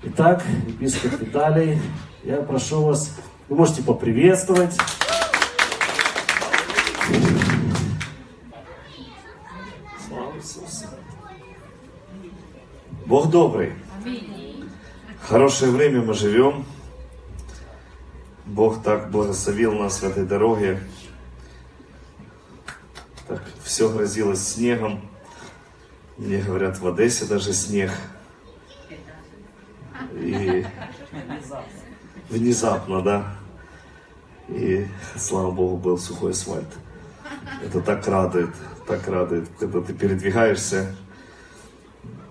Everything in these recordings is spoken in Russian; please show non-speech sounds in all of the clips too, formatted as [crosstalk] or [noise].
Итак, епископ Виталий, я прошу вас, вы можете поприветствовать. Слава Иисусу. Бог добрый. Хорошее время мы живем. Бог так благословил нас в этой дороге. Так все грозилось снегом. Мне говорят, в Одессе даже снег. И внезапно, да. И, слава Богу, был сухой асфальт. Это так радует, так радует, когда ты передвигаешься.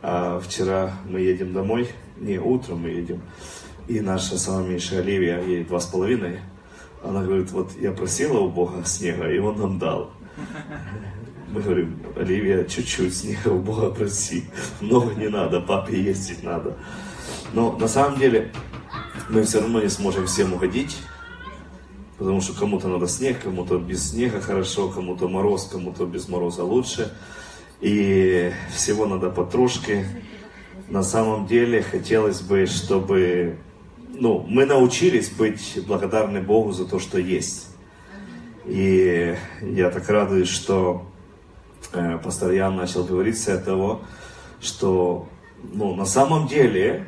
А вчера мы едем домой, не, утром мы едем, и наша самая меньшая Оливия, ей два с половиной, она говорит, вот я просила у Бога снега, и Он нам дал. Мы говорим, Оливия, чуть-чуть снега у Бога проси, много не надо, папе ездить надо. Но на самом деле мы все равно не сможем всем угодить, потому что кому-то надо снег, кому-то без снега хорошо, кому-то мороз, кому-то без мороза лучше. И всего надо потрошки. На самом деле хотелось бы, чтобы ну, мы научились быть благодарны Богу за то, что есть. И я так радуюсь, что э, пастор Ян начал говорить с этого, что ну, на самом деле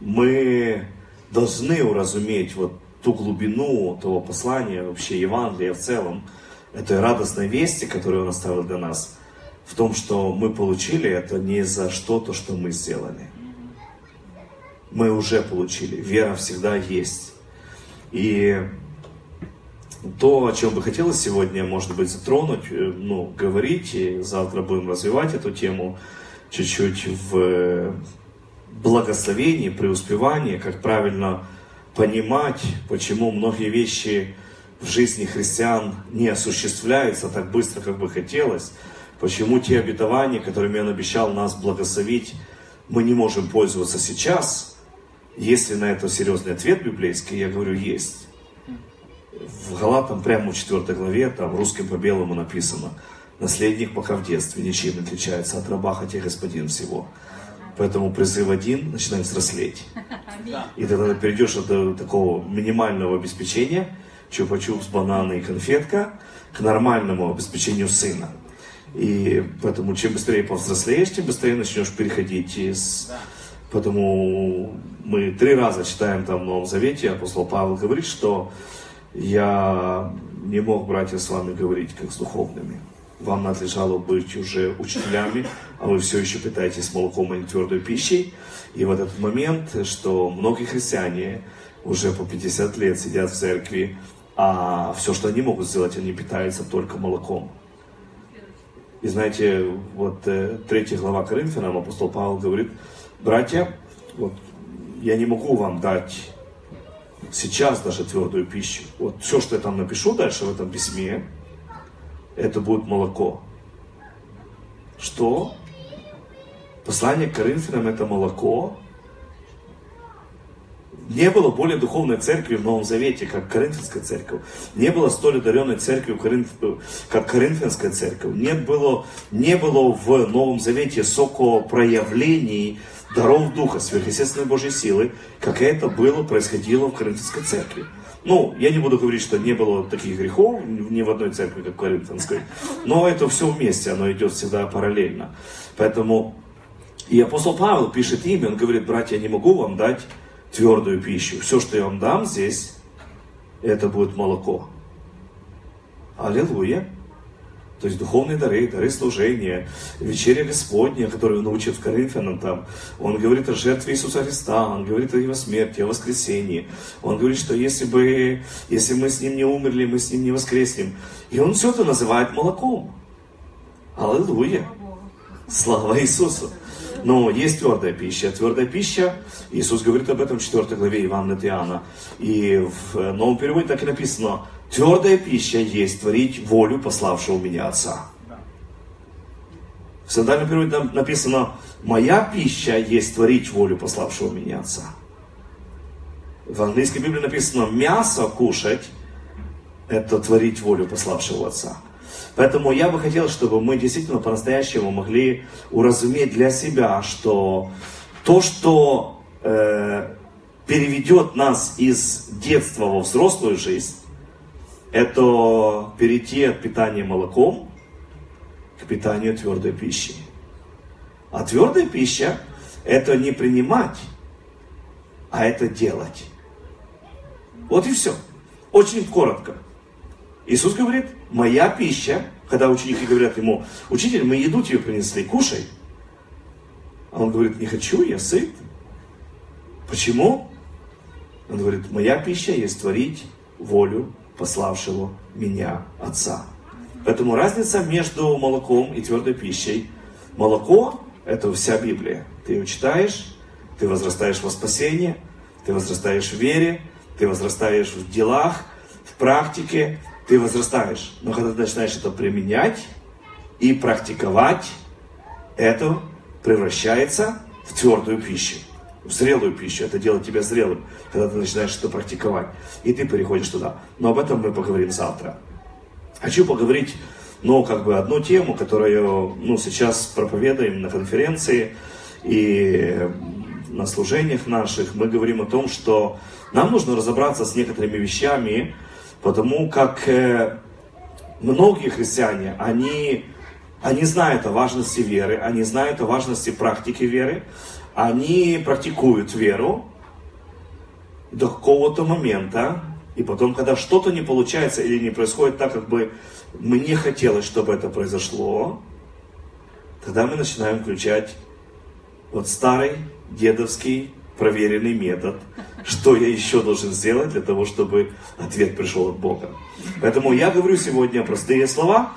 мы должны уразуметь вот ту глубину того послания, вообще Евангелия в целом, этой радостной вести, которую он оставил для нас, в том, что мы получили это не за что-то, что мы сделали. Мы уже получили. Вера всегда есть. И то, о чем бы хотелось сегодня, может быть, затронуть, э, ну, говорить, и завтра будем развивать эту тему чуть-чуть в благословении, преуспевании, как правильно понимать, почему многие вещи в жизни христиан не осуществляются так быстро, как бы хотелось, почему те обетования, которыми Он обещал нас благословить, мы не можем пользоваться сейчас, если на это серьезный ответ библейский, я говорю, есть. В Галатам прямо в 4 главе, там русским по белому написано, наследник пока в детстве ничем не отличается от раба, хотя господин всего. Поэтому призыв один, начинаем взрослеть. И тогда ты перейдешь от такого минимального обеспечения, чупа-чупс, бананы и конфетка, к нормальному обеспечению сына. И поэтому чем быстрее повзрослеешь, тем быстрее начнешь переходить из... Поэтому мы три раза читаем там в Новом Завете, апостол Павел говорит, что я не мог, братья, с вами говорить как с духовными вам надлежало быть уже учителями, а вы все еще питаетесь молоком и твердой пищей. И вот этот момент, что многие христиане уже по 50 лет сидят в церкви, а все, что они могут сделать, они питаются только молоком. И знаете, вот э, третья глава Коринфянам, апостол Павел говорит, братья, вот я не могу вам дать сейчас даже твердую пищу. Вот все, что я там напишу дальше в этом письме, это будет молоко. Что? Послание к Коринфянам это молоко. Не было более духовной церкви в Новом Завете, как Коринфянская церковь. Не было столь одаренной церкви, как Коринфянская церковь. Нет было, не было в Новом Завете соко проявлений даров Духа, сверхъестественной Божьей силы, как это было, происходило в Коринфянской церкви. Ну, я не буду говорить, что не было таких грехов ни в одной церкви, как в Коринфянской, но это все вместе, оно идет всегда параллельно. Поэтому и апостол Павел пишет им, он говорит, братья, я не могу вам дать твердую пищу. Все, что я вам дам здесь, это будет молоко. Аллилуйя. То есть духовные дары, дары служения, вечеря Господня, которую он учит в Коринфянам там. Он говорит о жертве Иисуса Христа, он говорит о его смерти, о воскресении. Он говорит, что если бы, если мы с ним не умерли, мы с ним не воскреснем. И он все это называет молоком. Аллилуйя. Слава Иисусу. Но есть твердая пища. Твердая пища, Иисус говорит об этом в 4 главе Ивана Иоанна. И в новом переводе так и написано, Твердая пища есть творить волю пославшего меня Отца. В синодальном переводе написано, моя пища есть творить волю пославшего меня Отца. В английской Библии написано, мясо кушать – это творить волю пославшего Отца. Поэтому я бы хотел, чтобы мы действительно по-настоящему могли уразуметь для себя, что то, что э, переведет нас из детства во взрослую жизнь, это перейти от питания молоком к питанию твердой пищей. А твердая пища – это не принимать, а это делать. Вот и все. Очень коротко. Иисус говорит, моя пища, когда ученики говорят ему, учитель, мы еду тебе принесли, кушай. А он говорит, не хочу, я сыт. Почему? Он говорит, моя пища есть творить волю пославшего меня Отца. Поэтому разница между молоком и твердой пищей. Молоко – это вся Библия. Ты ее читаешь, ты возрастаешь во спасение, ты возрастаешь в вере, ты возрастаешь в делах, в практике, ты возрастаешь. Но когда ты начинаешь это применять и практиковать, это превращается в твердую пищу, в зрелую пищу. Это делает тебя зрелым, когда ты начинаешь это практиковать. И ты переходишь туда. Но об этом мы поговорим завтра. Хочу поговорить, ну, как бы одну тему, которую, ну, сейчас проповедуем на конференции и на служениях наших. Мы говорим о том, что нам нужно разобраться с некоторыми вещами, потому как э, многие христиане, они, они знают о важности веры, они знают о важности практики веры, они практикуют веру до какого-то момента, и потом, когда что-то не получается или не происходит так, как бы мне хотелось, чтобы это произошло, тогда мы начинаем включать вот старый дедовский проверенный метод, что я еще должен сделать для того, чтобы ответ пришел от Бога. Поэтому я говорю сегодня простые слова,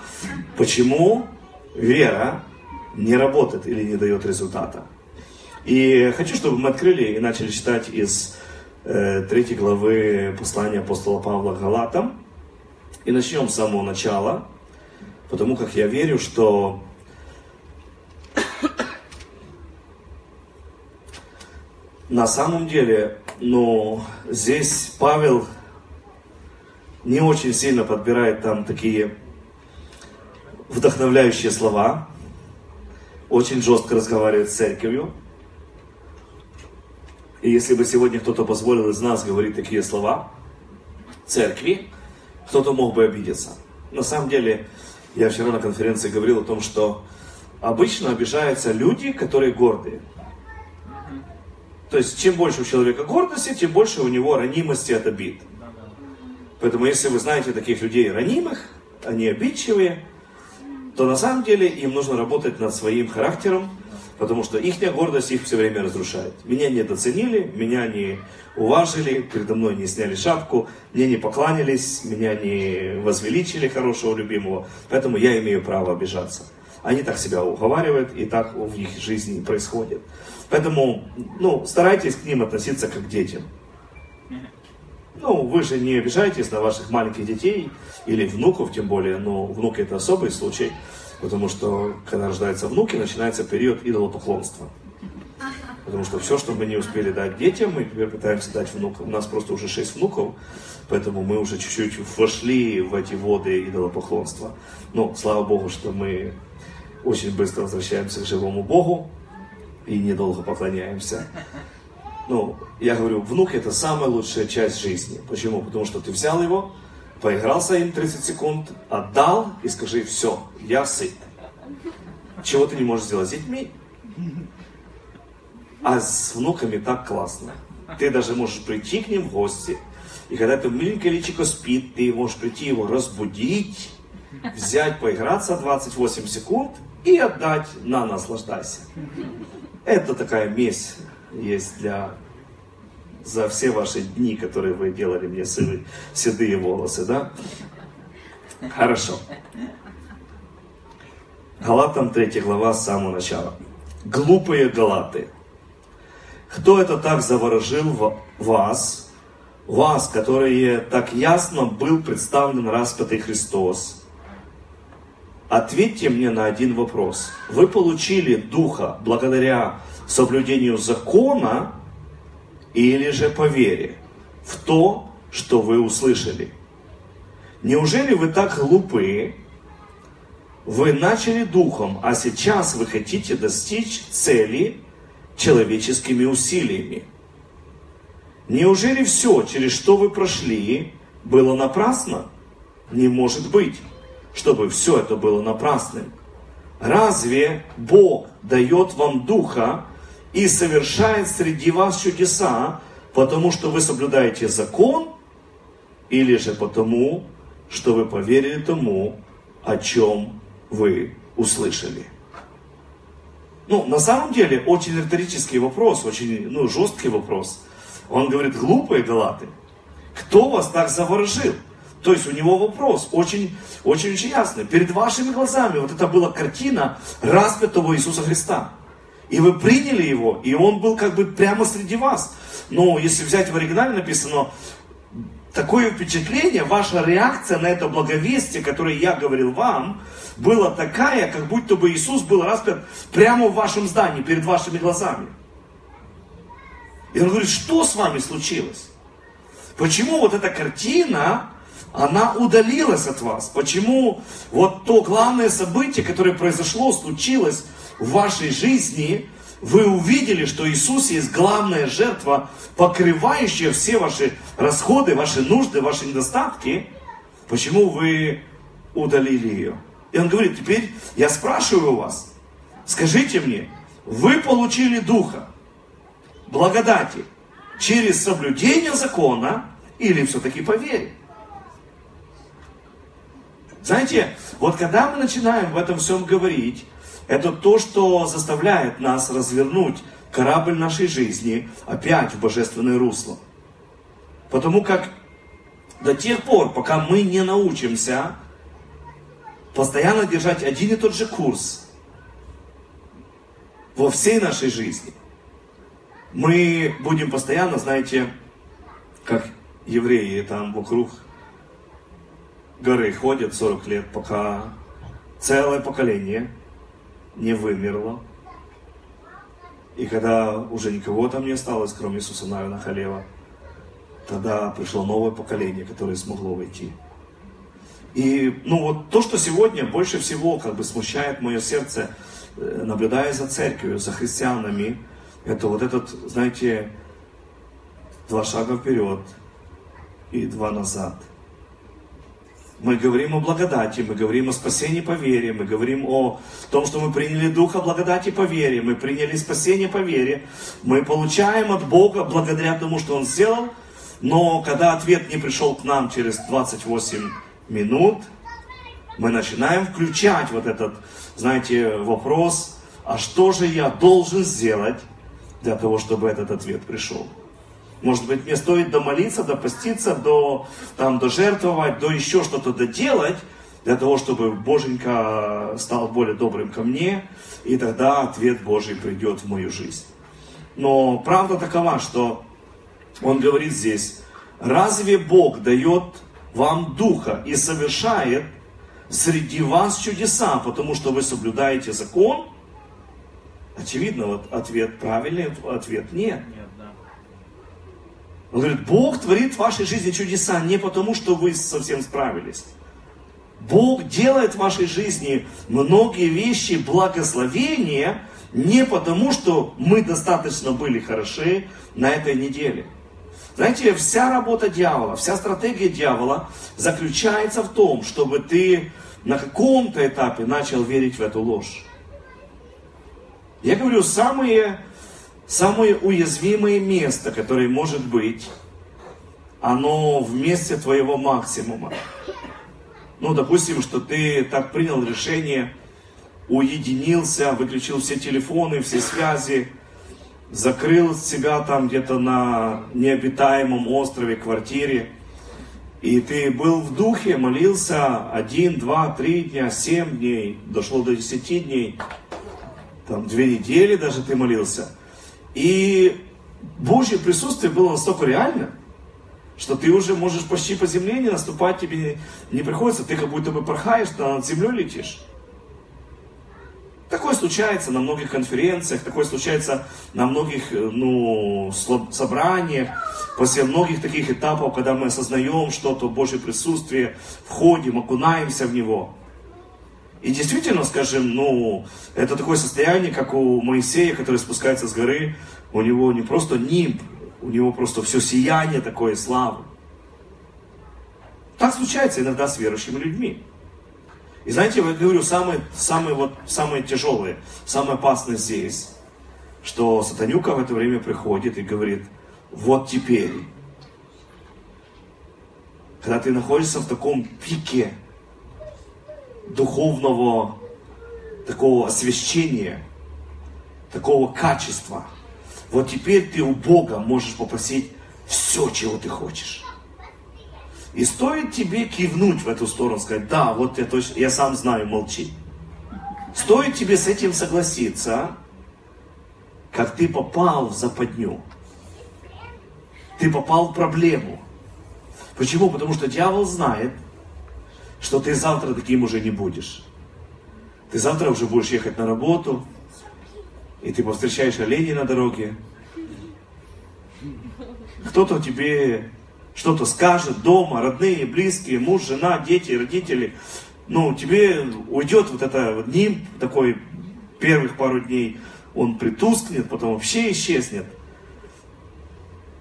почему вера не работает или не дает результата. И хочу, чтобы мы открыли и начали читать из э, третьей главы послания апостола Павла Галатам. И начнем с самого начала, потому как я верю, что на самом деле, ну, здесь Павел не очень сильно подбирает там такие вдохновляющие слова, очень жестко разговаривает с церковью. И если бы сегодня кто-то позволил из нас говорить такие слова церкви, кто-то мог бы обидеться. На самом деле, я вчера на конференции говорил о том, что обычно обижаются люди, которые гордые. То есть, чем больше у человека гордости, тем больше у него ранимости от обид. Поэтому, если вы знаете таких людей ранимых, они обидчивые, то на самом деле им нужно работать над своим характером, потому что их гордость их все время разрушает. Меня не доценили, меня не уважили, передо мной не сняли шапку, мне не покланялись, меня не возвеличили хорошего любимого, поэтому я имею право обижаться. Они так себя уговаривают, и так в их жизни происходит. Поэтому, ну, старайтесь к ним относиться как к детям. Ну, вы же не обижаетесь на ваших маленьких детей или внуков, тем более, но внуки это особый случай, потому что, когда рождаются внуки, начинается период идолопоклонства. Потому что все, что мы не успели дать детям, мы теперь пытаемся дать внукам. У нас просто уже шесть внуков, поэтому мы уже чуть-чуть вошли в эти воды идолопоклонства. Но, слава Богу, что мы очень быстро возвращаемся к живому Богу, и недолго поклоняемся. Ну, я говорю, внук это самая лучшая часть жизни. Почему? Потому что ты взял его, поигрался им 30 секунд, отдал и скажи, все, я сыт. Чего ты не можешь сделать с детьми? А с внуками так классно. Ты даже можешь прийти к ним в гости, и когда это маленькое личико спит, ты можешь прийти его разбудить, взять, поиграться 28 секунд и отдать на наслаждайся. Это такая месть есть для за все ваши дни, которые вы делали мне сырые, седые волосы, да? Хорошо. Галатам 3 глава с самого начала. Глупые галаты. Кто это так заворожил вас, вас, которые так ясно был представлен распятый Христос, Ответьте мне на один вопрос. Вы получили Духа благодаря соблюдению закона или же по вере в то, что вы услышали? Неужели вы так глупы? Вы начали Духом, а сейчас вы хотите достичь цели человеческими усилиями. Неужели все, через что вы прошли, было напрасно? Не может быть, чтобы все это было напрасным. Разве Бог дает вам духа и совершает среди вас чудеса, потому что вы соблюдаете закон, или же потому, что вы поверили тому, о чем вы услышали? Ну, на самом деле, очень риторический вопрос, очень ну, жесткий вопрос. Он говорит, глупые галаты, кто вас так заворожил? То есть у него вопрос очень, очень, очень ясный. Перед вашими глазами вот это была картина распятого Иисуса Христа. И вы приняли его, и он был как бы прямо среди вас. Но если взять в оригинале написано, такое впечатление, ваша реакция на это благовестие, которое я говорил вам, была такая, как будто бы Иисус был распят прямо в вашем здании, перед вашими глазами. И он говорит, что с вами случилось? Почему вот эта картина, она удалилась от вас? Почему вот то главное событие, которое произошло, случилось в вашей жизни, вы увидели, что Иисус есть главная жертва, покрывающая все ваши расходы, ваши нужды, ваши недостатки, почему вы удалили ее? И он говорит, теперь я спрашиваю вас, скажите мне, вы получили Духа, благодати, через соблюдение закона или все-таки по вере? Знаете, вот когда мы начинаем в этом всем говорить, это то, что заставляет нас развернуть корабль нашей жизни опять в божественное русло. Потому как до тех пор, пока мы не научимся постоянно держать один и тот же курс во всей нашей жизни, мы будем постоянно, знаете, как евреи там вокруг горы ходят 40 лет, пока целое поколение не вымерло. И когда уже никого там не осталось, кроме Иисуса Навина Халева, тогда пришло новое поколение, которое смогло войти. И ну вот то, что сегодня больше всего как бы смущает мое сердце, э, наблюдая за церковью, за христианами, это вот этот, знаете, два шага вперед и два назад – мы говорим о благодати, мы говорим о спасении по вере, мы говорим о том, что мы приняли Духа благодати по вере, мы приняли спасение по вере, мы получаем от Бога благодаря тому, что Он сделал, но когда ответ не пришел к нам через 28 минут, мы начинаем включать вот этот, знаете, вопрос, а что же я должен сделать для того, чтобы этот ответ пришел? Может быть, мне стоит домолиться, допоститься, до, там, дожертвовать, до еще что-то доделать, для того, чтобы Боженька стал более добрым ко мне, и тогда ответ Божий придет в мою жизнь. Но правда такова, что он говорит здесь, разве Бог дает вам духа и совершает среди вас чудеса, потому что вы соблюдаете закон? Очевидно, вот ответ правильный, ответ нет. Он говорит, Бог творит в вашей жизни чудеса не потому, что вы совсем справились. Бог делает в вашей жизни многие вещи, благословения, не потому, что мы достаточно были хороши на этой неделе. Знаете, вся работа дьявола, вся стратегия дьявола заключается в том, чтобы ты на каком-то этапе начал верить в эту ложь. Я говорю, самые Самое уязвимое место, которое может быть, оно в месте твоего максимума. Ну, допустим, что ты так принял решение, уединился, выключил все телефоны, все связи, закрыл себя там где-то на необитаемом острове, квартире, и ты был в духе, молился один, два, три дня, семь дней, дошло до десяти дней, там две недели даже ты молился – и Божье присутствие было настолько реально, что ты уже можешь почти по земле не наступать, тебе не приходится, ты как будто бы порхаешь, над землей летишь. Такое случается на многих конференциях, такое случается на многих ну, собраниях, после многих таких этапов, когда мы осознаем что-то, Божье присутствие, входим, окунаемся в него. И действительно, скажем, ну, это такое состояние, как у Моисея, который спускается с горы, у него не просто нимб у него просто все сияние такое славы. Так случается иногда с верующими людьми. И знаете, я говорю, самое, самое, вот, самое тяжелое, самое опасное здесь, что Сатанюка в это время приходит и говорит, вот теперь, когда ты находишься в таком пике духовного такого освящения, такого качества, вот теперь ты у Бога можешь попросить все, чего ты хочешь. И стоит тебе кивнуть в эту сторону, сказать, да, вот я точно, я сам знаю, молчи. Стоит тебе с этим согласиться, как ты попал в западню. Ты попал в проблему. Почему? Потому что дьявол знает, что ты завтра таким уже не будешь. Ты завтра уже будешь ехать на работу, и ты повстречаешь оленей на дороге. Кто-то тебе что-то скажет дома, родные, близкие, муж, жена, дети, родители, ну, тебе уйдет вот это вот ним такой первых пару дней, он притускнет, потом вообще исчезнет.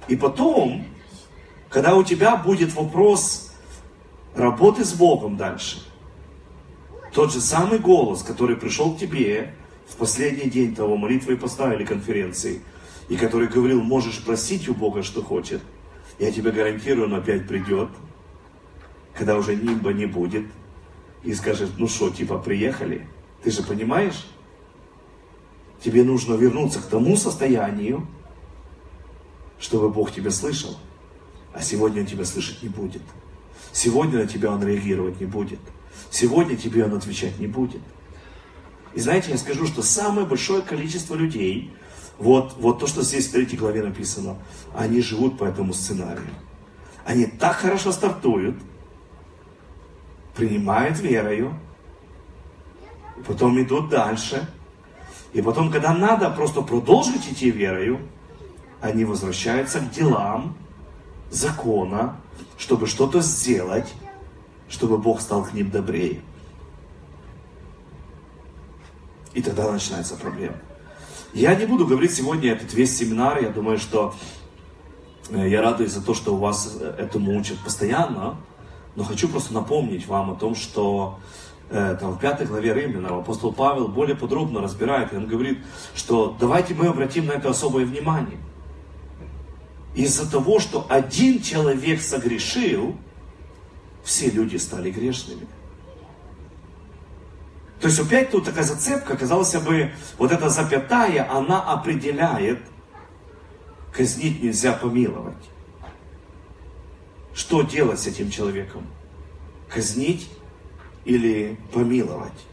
И потом, когда у тебя будет вопрос работы с Богом дальше, тот же самый голос, который пришел к тебе в последний день того молитвы и поста или конференции, и который говорил, можешь просить у Бога, что хочет – я тебе гарантирую, он опять придет, когда уже нимба не будет, и скажет, ну что, типа, приехали? Ты же понимаешь? Тебе нужно вернуться к тому состоянию, чтобы Бог тебя слышал. А сегодня Он тебя слышать не будет. Сегодня на тебя Он реагировать не будет. Сегодня тебе Он отвечать не будет. И знаете, я скажу, что самое большое количество людей, вот, вот то, что здесь в третьей главе написано. Они живут по этому сценарию. Они так хорошо стартуют, принимают верою, потом идут дальше. И потом, когда надо просто продолжить идти верою, они возвращаются к делам закона, чтобы что-то сделать, чтобы Бог стал к ним добрее. И тогда начинается проблема. Я не буду говорить сегодня этот весь семинар, я думаю, что э, я радуюсь за то, что у вас э, этому учат постоянно, но хочу просто напомнить вам о том, что э, там, в пятой главе Римлянам апостол Павел более подробно разбирает, и он говорит, что давайте мы обратим на это особое внимание. Из-за того, что один человек согрешил, все люди стали грешными. То есть опять тут такая зацепка, казалось бы, вот эта запятая, она определяет, казнить нельзя помиловать. Что делать с этим человеком? Казнить или помиловать?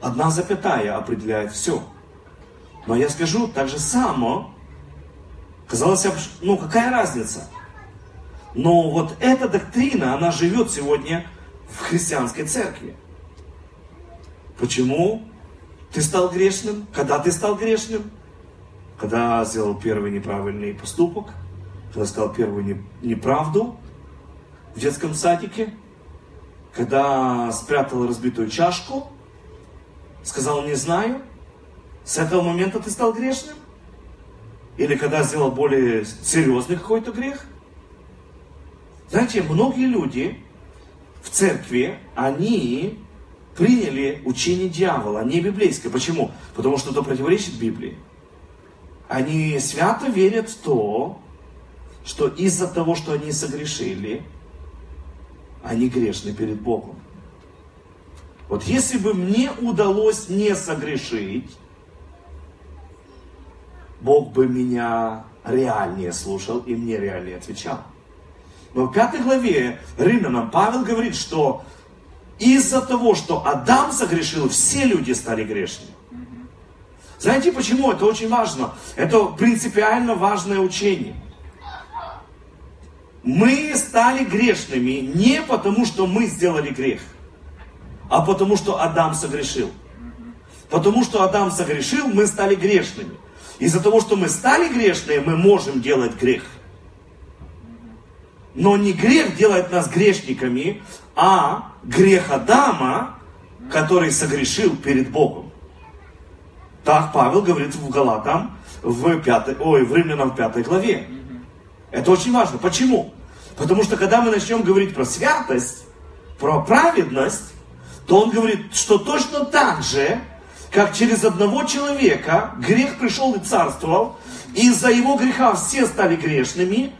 Одна запятая определяет все. Но я скажу так же само, казалось бы, ну какая разница? Но вот эта доктрина, она живет сегодня в христианской церкви. Почему ты стал грешным? Когда ты стал грешным? Когда сделал первый неправильный поступок? Когда сказал первую неправду в детском садике? Когда спрятал разбитую чашку? Сказал не знаю? С этого момента ты стал грешным? Или когда сделал более серьезный какой-то грех? Знаете, многие люди в церкви, они приняли учение дьявола, не библейское. Почему? Потому что это противоречит Библии. Они свято верят в то, что из-за того, что они согрешили, они грешны перед Богом. Вот если бы мне удалось не согрешить, Бог бы меня реальнее слушал и мне реальнее отвечал. Но в пятой главе Римлянам Павел говорит, что из-за того, что Адам согрешил, все люди стали грешными. Знаете почему? Это очень важно. Это принципиально важное учение. Мы стали грешными не потому, что мы сделали грех, а потому, что Адам согрешил. Потому что Адам согрешил, мы стали грешными. Из-за того, что мы стали грешными, мы можем делать грех. Но не грех делает нас грешниками, а грех Адама, который согрешил перед Богом. Так Павел говорит в Галатам, в, пятой, ой, в Римлянам в пятой главе. Это очень важно. Почему? Потому что когда мы начнем говорить про святость, про праведность, то он говорит, что точно так же, как через одного человека грех пришел и царствовал, и из-за его греха все стали грешными,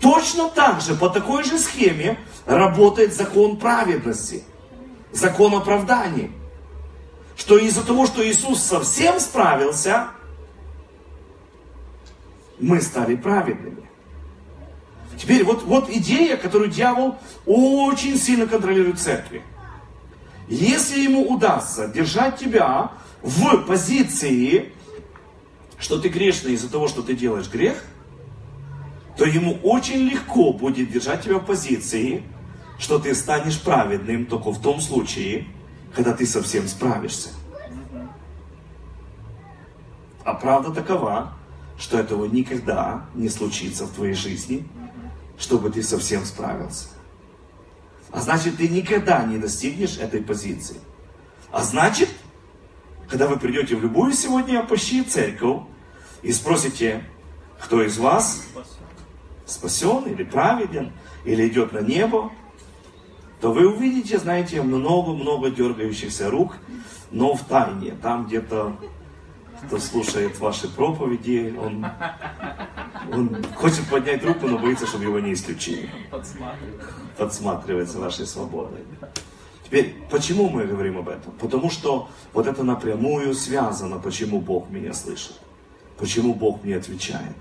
точно так же, по такой же схеме, работает закон праведности, закон оправдания. Что из-за того, что Иисус совсем справился, мы стали праведными. Теперь вот, вот идея, которую дьявол очень сильно контролирует в церкви. Если ему удастся держать тебя в позиции, что ты грешный из-за того, что ты делаешь грех, то ему очень легко будет держать тебя в позиции, что ты станешь праведным только в том случае, когда ты совсем справишься. А правда такова, что этого никогда не случится в твоей жизни, чтобы ты совсем справился. А значит, ты никогда не достигнешь этой позиции. А значит, когда вы придете в любую сегодня опущи церковь и спросите, кто из вас спасен или праведен, или идет на небо, то вы увидите, знаете, много-много дергающихся рук, но в тайне, там где-то кто слушает ваши проповеди, он, он хочет поднять руку, но боится, чтобы его не исключили. Подсматривается вашей свободой. Теперь, почему мы говорим об этом? Потому что вот это напрямую связано, почему Бог меня слышит. Почему Бог мне отвечает.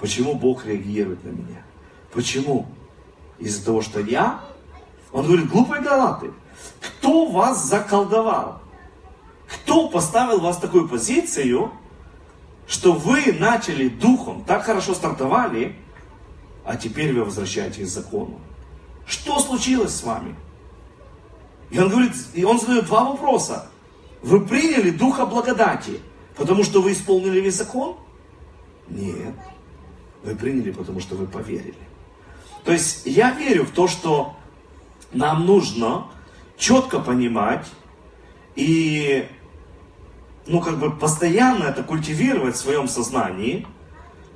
Почему Бог реагирует на меня. Почему? Из-за того, что я, он говорит, глупые галаты, кто вас заколдовал? Кто поставил вас в такую позицию, что вы начали духом, так хорошо стартовали, а теперь вы возвращаетесь к закону? Что случилось с вами? И он говорит, и он задает два вопроса. Вы приняли духа благодати, потому что вы исполнили весь закон? Нет. Вы приняли, потому что вы поверили. То есть я верю в то, что нам нужно четко понимать и ну, как бы постоянно это культивировать в своем сознании,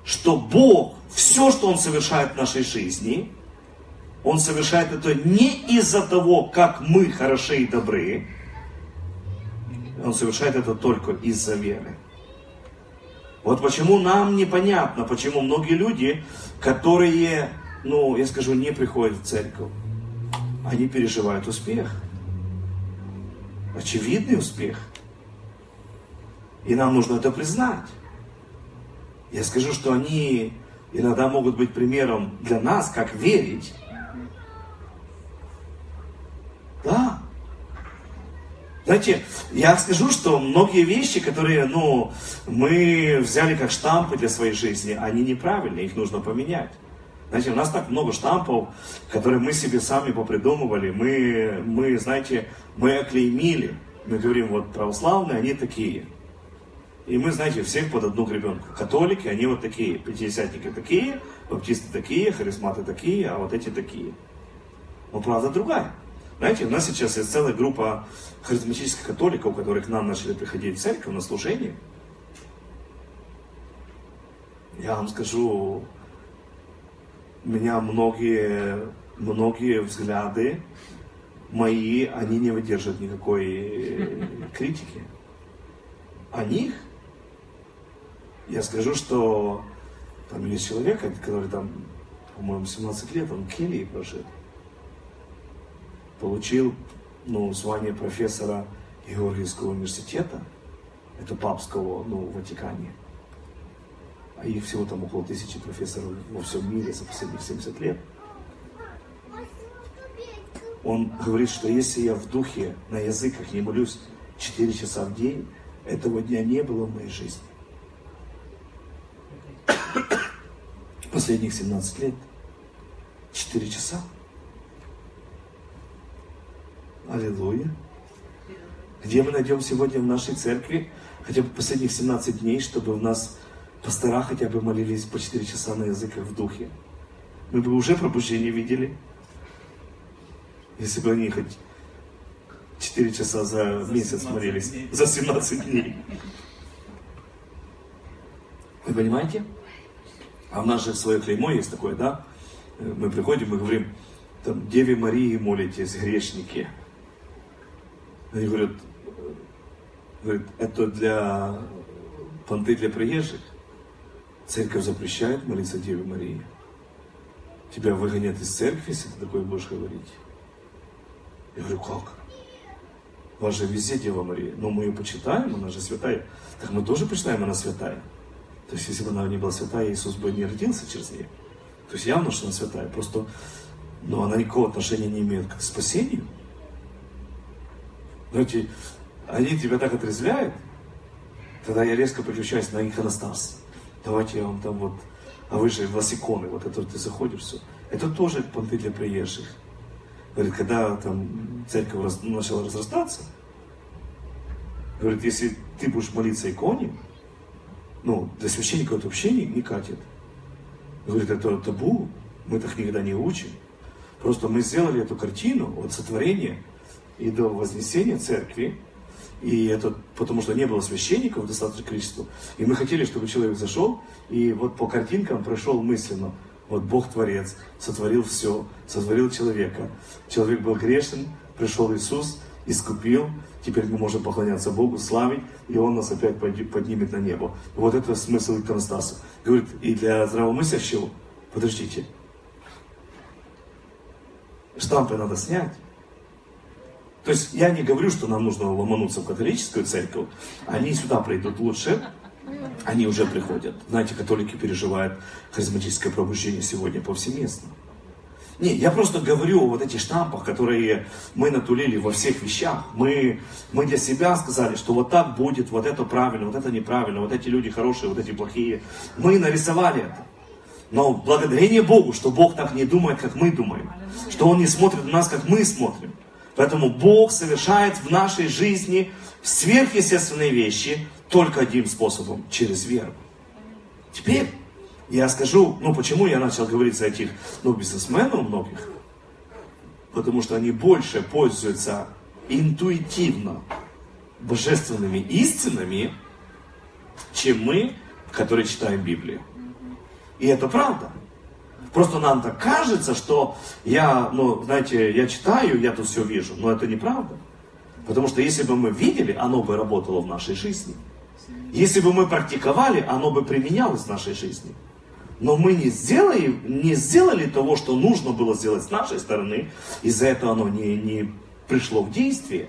что Бог, все, что Он совершает в нашей жизни, Он совершает это не из-за того, как мы хороши и добры, Он совершает это только из-за веры. Вот почему нам непонятно, почему многие люди, которые, ну, я скажу, не приходят в церковь, они переживают успех. Очевидный успех – и нам нужно это признать. Я скажу, что они иногда могут быть примером для нас, как верить. Да. Знаете, я скажу, что многие вещи, которые, ну, мы взяли как штампы для своей жизни, они неправильные, их нужно поменять. Знаете, у нас так много штампов, которые мы себе сами попридумывали. Мы, мы знаете, мы оклеймили. Мы говорим, вот православные, они такие. И мы, знаете, всех под одну гребенку. Католики, они вот такие, пятидесятники такие, баптисты такие, харизматы такие, а вот эти такие. Но правда другая. Знаете, у нас сейчас есть целая группа харизматических католиков, которые к нам начали приходить в церковь на служение. Я вам скажу, меня многие, многие взгляды мои, они не выдерживают никакой критики. О них я скажу, что там есть человек, который там, по-моему, 17 лет, он в Кении прожил. Получил ну, звание профессора Георгиевского университета, это папского, ну, в Ватикане. А их всего там около тысячи профессоров во всем мире за последние 70 лет. Он говорит, что если я в духе на языках не молюсь 4 часа в день, этого дня не было в моей жизни. [coughs] Последних 17 лет. 4 часа. Аллилуйя. Где мы найдем сегодня в нашей церкви хотя бы последних 17 дней, чтобы у нас пастора хотя бы молились по 4 часа на языках в духе? Мы бы уже пробуждение видели, если бы они хоть 4 часа за месяц молились, за 17 дней. Вы понимаете? А у нас же свое клеймо есть такое, да? Мы приходим и говорим, там, Деве Марии молитесь, грешники. Они говорят, говорят, это для понты для приезжих. Церковь запрещает молиться Деве Марии. Тебя выгонят из церкви, если ты такое будешь говорить. Я говорю, как? У вас же везде Дева Мария. Но мы ее почитаем, она же святая. Так мы тоже почитаем, она святая. То есть, если бы она не была святая, Иисус бы не родился через нее. То есть, явно, что она святая. Просто, но она никакого отношения не имеет к спасению. Знаете, они тебя так отрезвляют, тогда я резко переключаюсь на иконостас. Давайте я вам там вот, а вы же у вас иконы, вот это ты заходишь, все. Это тоже понты для приезжих. Говорит, когда там церковь раз, начала разрастаться, говорит, если ты будешь молиться иконе, ну, для священника это вообще не, не катит. Говорит, это табу, мы так никогда не учим. Просто мы сделали эту картину от сотворения и до вознесения церкви, и это потому что не было священников достаточное количество. И мы хотели, чтобы человек зашел, и вот по картинкам прошел мысленно. Вот Бог Творец, сотворил все, сотворил человека. Человек был грешен, пришел Иисус, искупил, теперь мы можем поклоняться Богу, славить, и Он нас опять поднимет на небо. Вот это смысл иконостаса. Говорит, и для здравомыслящего, подождите, штампы надо снять. То есть я не говорю, что нам нужно ломануться в католическую церковь. Они сюда придут лучше. Они уже приходят. Знаете, католики переживают харизматическое пробуждение сегодня повсеместно. Не, я просто говорю о вот этих штампах, которые мы натулили во всех вещах. Мы, мы для себя сказали, что вот так будет, вот это правильно, вот это неправильно, вот эти люди хорошие, вот эти плохие. Мы нарисовали это. Но благодарение Богу, что Бог так не думает, как мы думаем. Что Он не смотрит на нас, как мы смотрим. Поэтому Бог совершает в нашей жизни сверхъестественные вещи только одним способом, через веру. Теперь я скажу, ну почему я начал говорить за этих ну, бизнесменов многих? Потому что они больше пользуются интуитивно божественными истинами, чем мы, которые читаем Библию. И это правда. Просто нам так кажется, что я, ну, знаете, я читаю, я тут все вижу, но это неправда. Потому что если бы мы видели, оно бы работало в нашей жизни. Если бы мы практиковали, оно бы применялось в нашей жизни. Но мы не сделали, не сделали того, что нужно было сделать с нашей стороны, из-за этого оно не, не пришло в действие.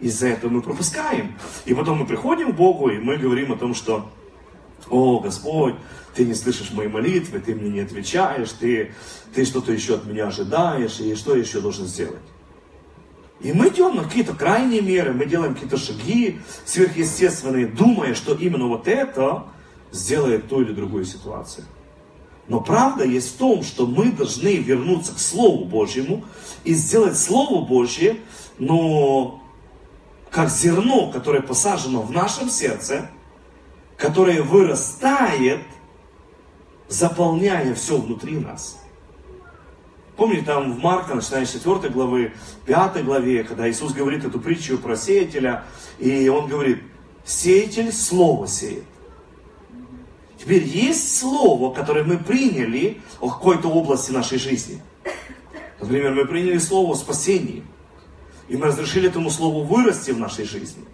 Из-за этого мы пропускаем. И потом мы приходим к Богу, и мы говорим о том, что, о, Господь, ты не слышишь мои молитвы, ты мне не отвечаешь, ты, ты что-то еще от меня ожидаешь, и что я еще должен сделать? И мы идем на какие-то крайние меры, мы делаем какие-то шаги сверхъестественные, думая, что именно вот это сделает ту или другую ситуацию. Но правда есть в том, что мы должны вернуться к Слову Божьему и сделать Слово Божье, но как зерно, которое посажено в нашем сердце, которое вырастает – заполняя все внутри нас. Помните, там в Марка, начиная с 4 главы, 5 главе, когда Иисус говорит эту притчу про сеятеля, и Он говорит, сеятель слово сеет. Теперь есть слово, которое мы приняли о какой-то области нашей жизни. Например, мы приняли слово о спасении. И мы разрешили этому слову вырасти в нашей жизни.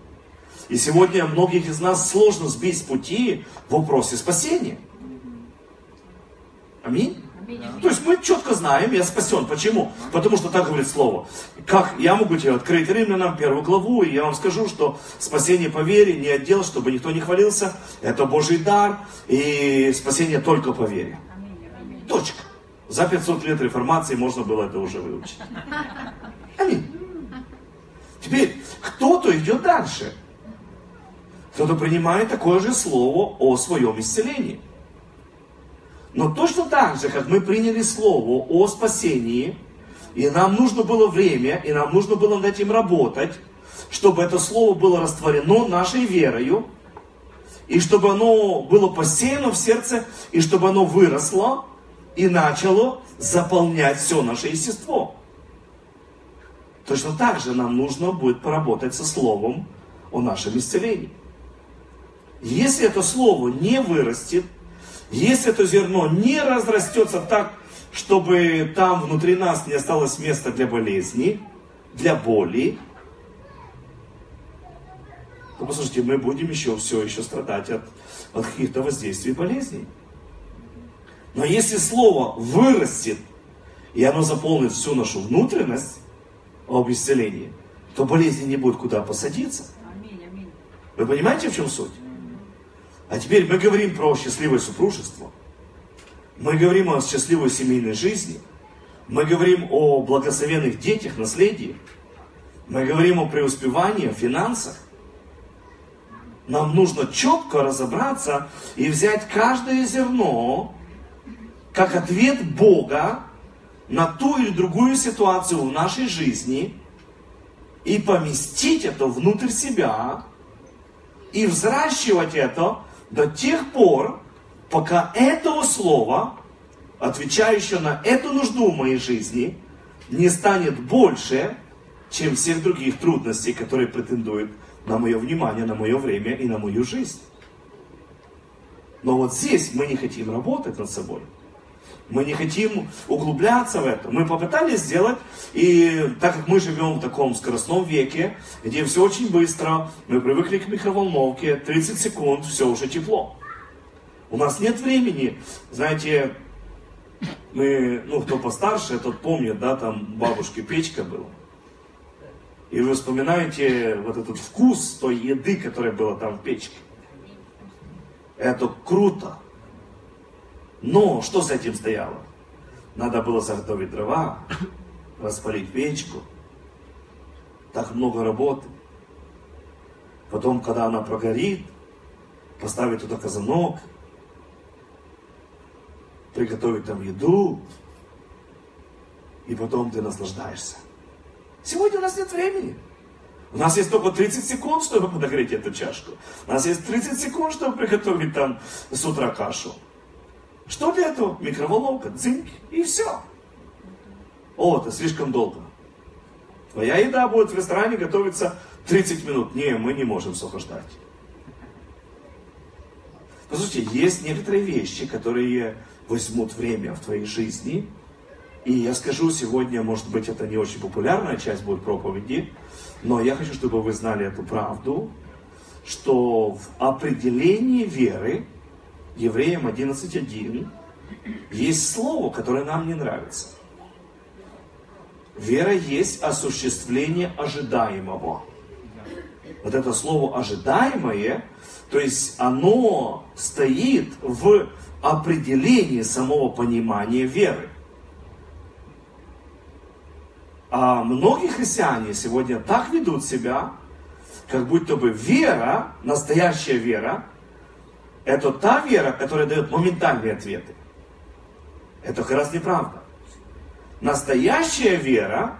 И сегодня многих из нас сложно сбить с пути в вопросе спасения. Аминь. То есть мы четко знаем, я спасен. Почему? Потому что так говорит Слово. Как я могу тебе открыть Римлянам первую главу, и я вам скажу, что спасение по вере не отдел, чтобы никто не хвалился. Это Божий дар, и спасение только по вере. Точка. За 500 лет реформации можно было это уже выучить. [laughs] Аминь. Теперь, кто-то идет дальше. Кто-то принимает такое же слово о своем исцелении. Но точно так же, как мы приняли слово о спасении, и нам нужно было время, и нам нужно было над этим работать, чтобы это слово было растворено нашей верою, и чтобы оно было посеяно в сердце, и чтобы оно выросло и начало заполнять все наше естество. Точно так же нам нужно будет поработать со словом о нашем исцелении. Если это слово не вырастет, если это зерно не разрастется так, чтобы там внутри нас не осталось места для болезни, для боли, то послушайте, мы будем еще все еще страдать от, от каких-то воздействий болезней. Но если слово вырастет, и оно заполнит всю нашу внутренность об исцелении, то болезни не будет куда посадиться. Вы понимаете, в чем суть? А теперь мы говорим про счастливое супружество. Мы говорим о счастливой семейной жизни. Мы говорим о благословенных детях, наследии. Мы говорим о преуспевании, о финансах. Нам нужно четко разобраться и взять каждое зерно как ответ Бога на ту или другую ситуацию в нашей жизни и поместить это внутрь себя и взращивать это до тех пор, пока этого слова, отвечающего на эту нужду в моей жизни, не станет больше, чем всех других трудностей, которые претендуют на мое внимание, на мое время и на мою жизнь. Но вот здесь мы не хотим работать над собой. Мы не хотим углубляться в это. Мы попытались сделать, и так как мы живем в таком скоростном веке, где все очень быстро, мы привыкли к микроволновке, 30 секунд, все уже тепло. У нас нет времени, знаете, мы, ну, кто постарше, тот помнит, да, там бабушки печка была. И вы вспоминаете вот этот вкус той еды, которая была там в печке. Это круто. Но что с этим стояло? Надо было заготовить дрова, [coughs] распалить печку. Так много работы. Потом, когда она прогорит, поставить туда казанок, приготовить там еду, и потом ты наслаждаешься. Сегодня у нас нет времени. У нас есть только 30 секунд, чтобы подогреть эту чашку. У нас есть 30 секунд, чтобы приготовить там с утра кашу. Что для этого? Микроволновка, дзинь, и все. О, это слишком долго. Твоя еда будет в ресторане готовиться 30 минут. Не, мы не можем столько ждать. Послушайте, есть некоторые вещи, которые возьмут время в твоей жизни. И я скажу сегодня, может быть, это не очень популярная часть будет проповеди, но я хочу, чтобы вы знали эту правду, что в определении веры Евреям 11.1 есть слово, которое нам не нравится. Вера есть осуществление ожидаемого. Вот это слово ожидаемое, то есть оно стоит в определении самого понимания веры. А многие христиане сегодня так ведут себя, как будто бы вера, настоящая вера, это та вера, которая дает моментальные ответы. Это как раз неправда. Настоящая вера,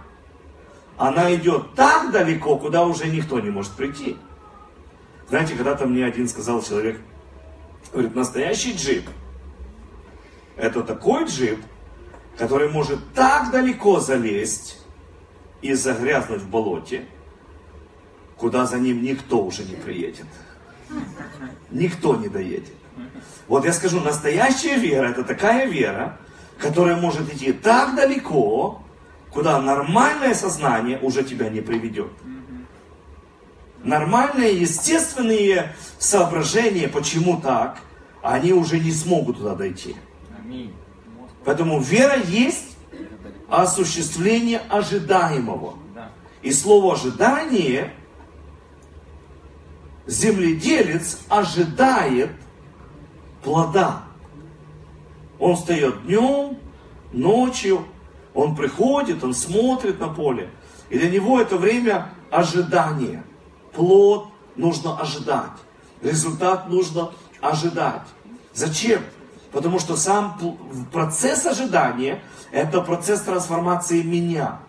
она идет так далеко, куда уже никто не может прийти. Знаете, когда-то мне один сказал человек, говорит, настоящий джип, это такой джип, который может так далеко залезть и загрязнуть в болоте, куда за ним никто уже не приедет никто не доедет. Вот я скажу, настоящая вера, это такая вера, которая может идти так далеко, куда нормальное сознание уже тебя не приведет. Нормальные, естественные соображения, почему так, они уже не смогут туда дойти. Поэтому вера есть осуществление ожидаемого. И слово ожидание земледелец ожидает плода. Он встает днем, ночью, он приходит, он смотрит на поле. И для него это время ожидания. Плод нужно ожидать. Результат нужно ожидать. Зачем? Потому что сам процесс ожидания – это процесс трансформации меня.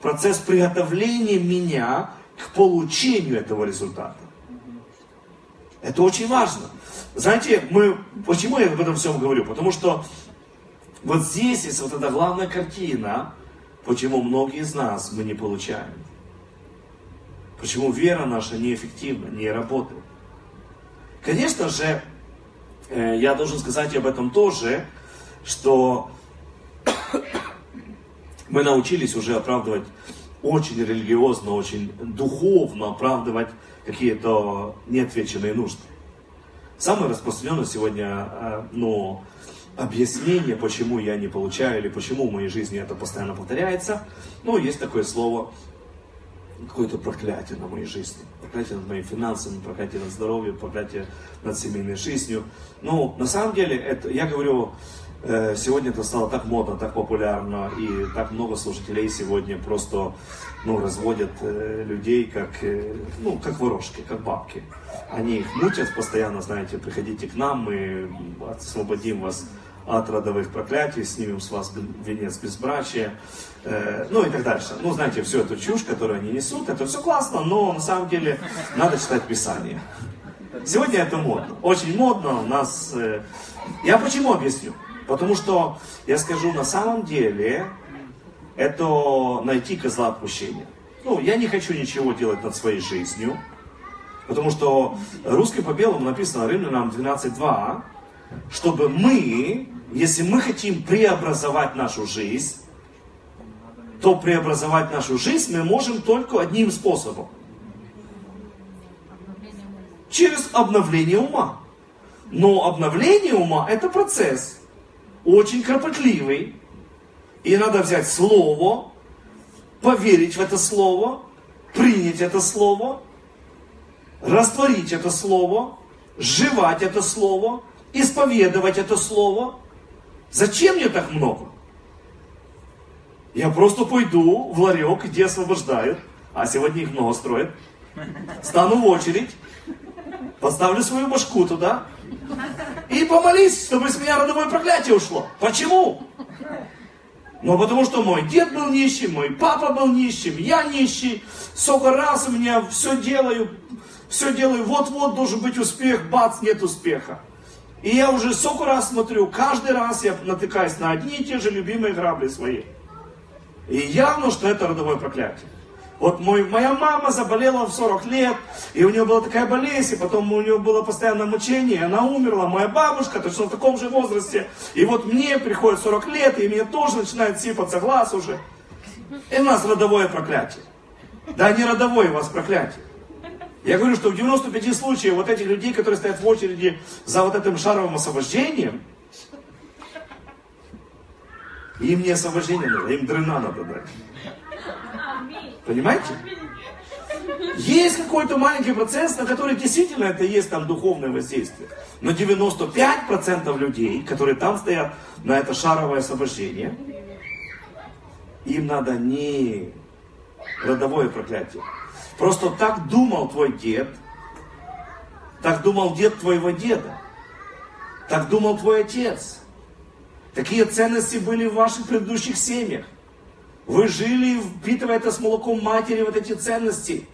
Процесс приготовления меня к получению этого результата. Это очень важно. Знаете, мы, почему я об этом всем говорю? Потому что вот здесь есть вот эта главная картина, почему многие из нас мы не получаем. Почему вера наша неэффективна, не работает. Конечно же, э, я должен сказать об этом тоже, что [coughs] мы научились уже оправдывать очень религиозно, очень духовно оправдывать какие-то неотвеченные нужды. Самое распространенное сегодня, э, ну, объяснение, почему я не получаю или почему в моей жизни это постоянно повторяется, ну, есть такое слово, какое-то проклятие на моей жизни. Проклятие над моими финансами, проклятие над здоровьем, проклятие над семейной жизнью. Ну, на самом деле, это, я говорю, сегодня это стало так модно, так популярно, и так много служителей сегодня просто ну, разводят э, людей как, ну, как ворожки, как бабки. Они их мутят постоянно, знаете, приходите к нам, мы освободим вас от родовых проклятий, снимем с вас венец безбрачия, э, ну и так дальше. Ну, знаете, всю эту чушь, которую они несут, это все классно, но на самом деле надо читать Писание. Сегодня это модно, очень модно у нас. Э, я почему объясню? Потому что, я скажу, на самом деле, это найти козла отпущения. Ну, я не хочу ничего делать над своей жизнью, потому что русским по белому написано Римлянам 12.2, чтобы мы, если мы хотим преобразовать нашу жизнь, то преобразовать нашу жизнь мы можем только одним способом. Через обновление ума. Но обновление ума это процесс очень кропотливый. И надо взять слово, поверить в это слово, принять это слово, растворить это слово, сживать это слово, исповедовать это слово. Зачем мне так много? Я просто пойду в ларек, где освобождают, а сегодня их много строят. Стану в очередь, поставлю свою башку туда и помолись, чтобы с меня родовое проклятие ушло. Почему? Ну, потому что мой дед был нищим, мой папа был нищим, я нищий. Сколько раз у меня все делаю, все делаю, вот-вот должен быть успех, бац, нет успеха. И я уже сколько раз смотрю, каждый раз я натыкаюсь на одни и те же любимые грабли свои. И явно, что это родовое проклятие. Вот мой, моя мама заболела в 40 лет, и у нее была такая болезнь, и потом у нее было постоянное мучение, и она умерла. Моя бабушка точно в таком же возрасте. И вот мне приходит 40 лет, и мне тоже начинает сипаться глаз уже. И у нас родовое проклятие. Да не родовое у вас проклятие. Я говорю, что в 95 случаях вот этих людей, которые стоят в очереди за вот этим шаровым освобождением, им не освобождение надо, им дрена надо дать. Понимаете? Есть какой-то маленький процесс, на который действительно это есть там духовное воздействие. Но 95% людей, которые там стоят на это шаровое освобождение, им надо не родовое проклятие. Просто так думал твой дед, так думал дед твоего деда, так думал твой отец. Такие ценности были в ваших предыдущих семьях. Вы жили, впитывая это с молоком матери, вот эти ценности.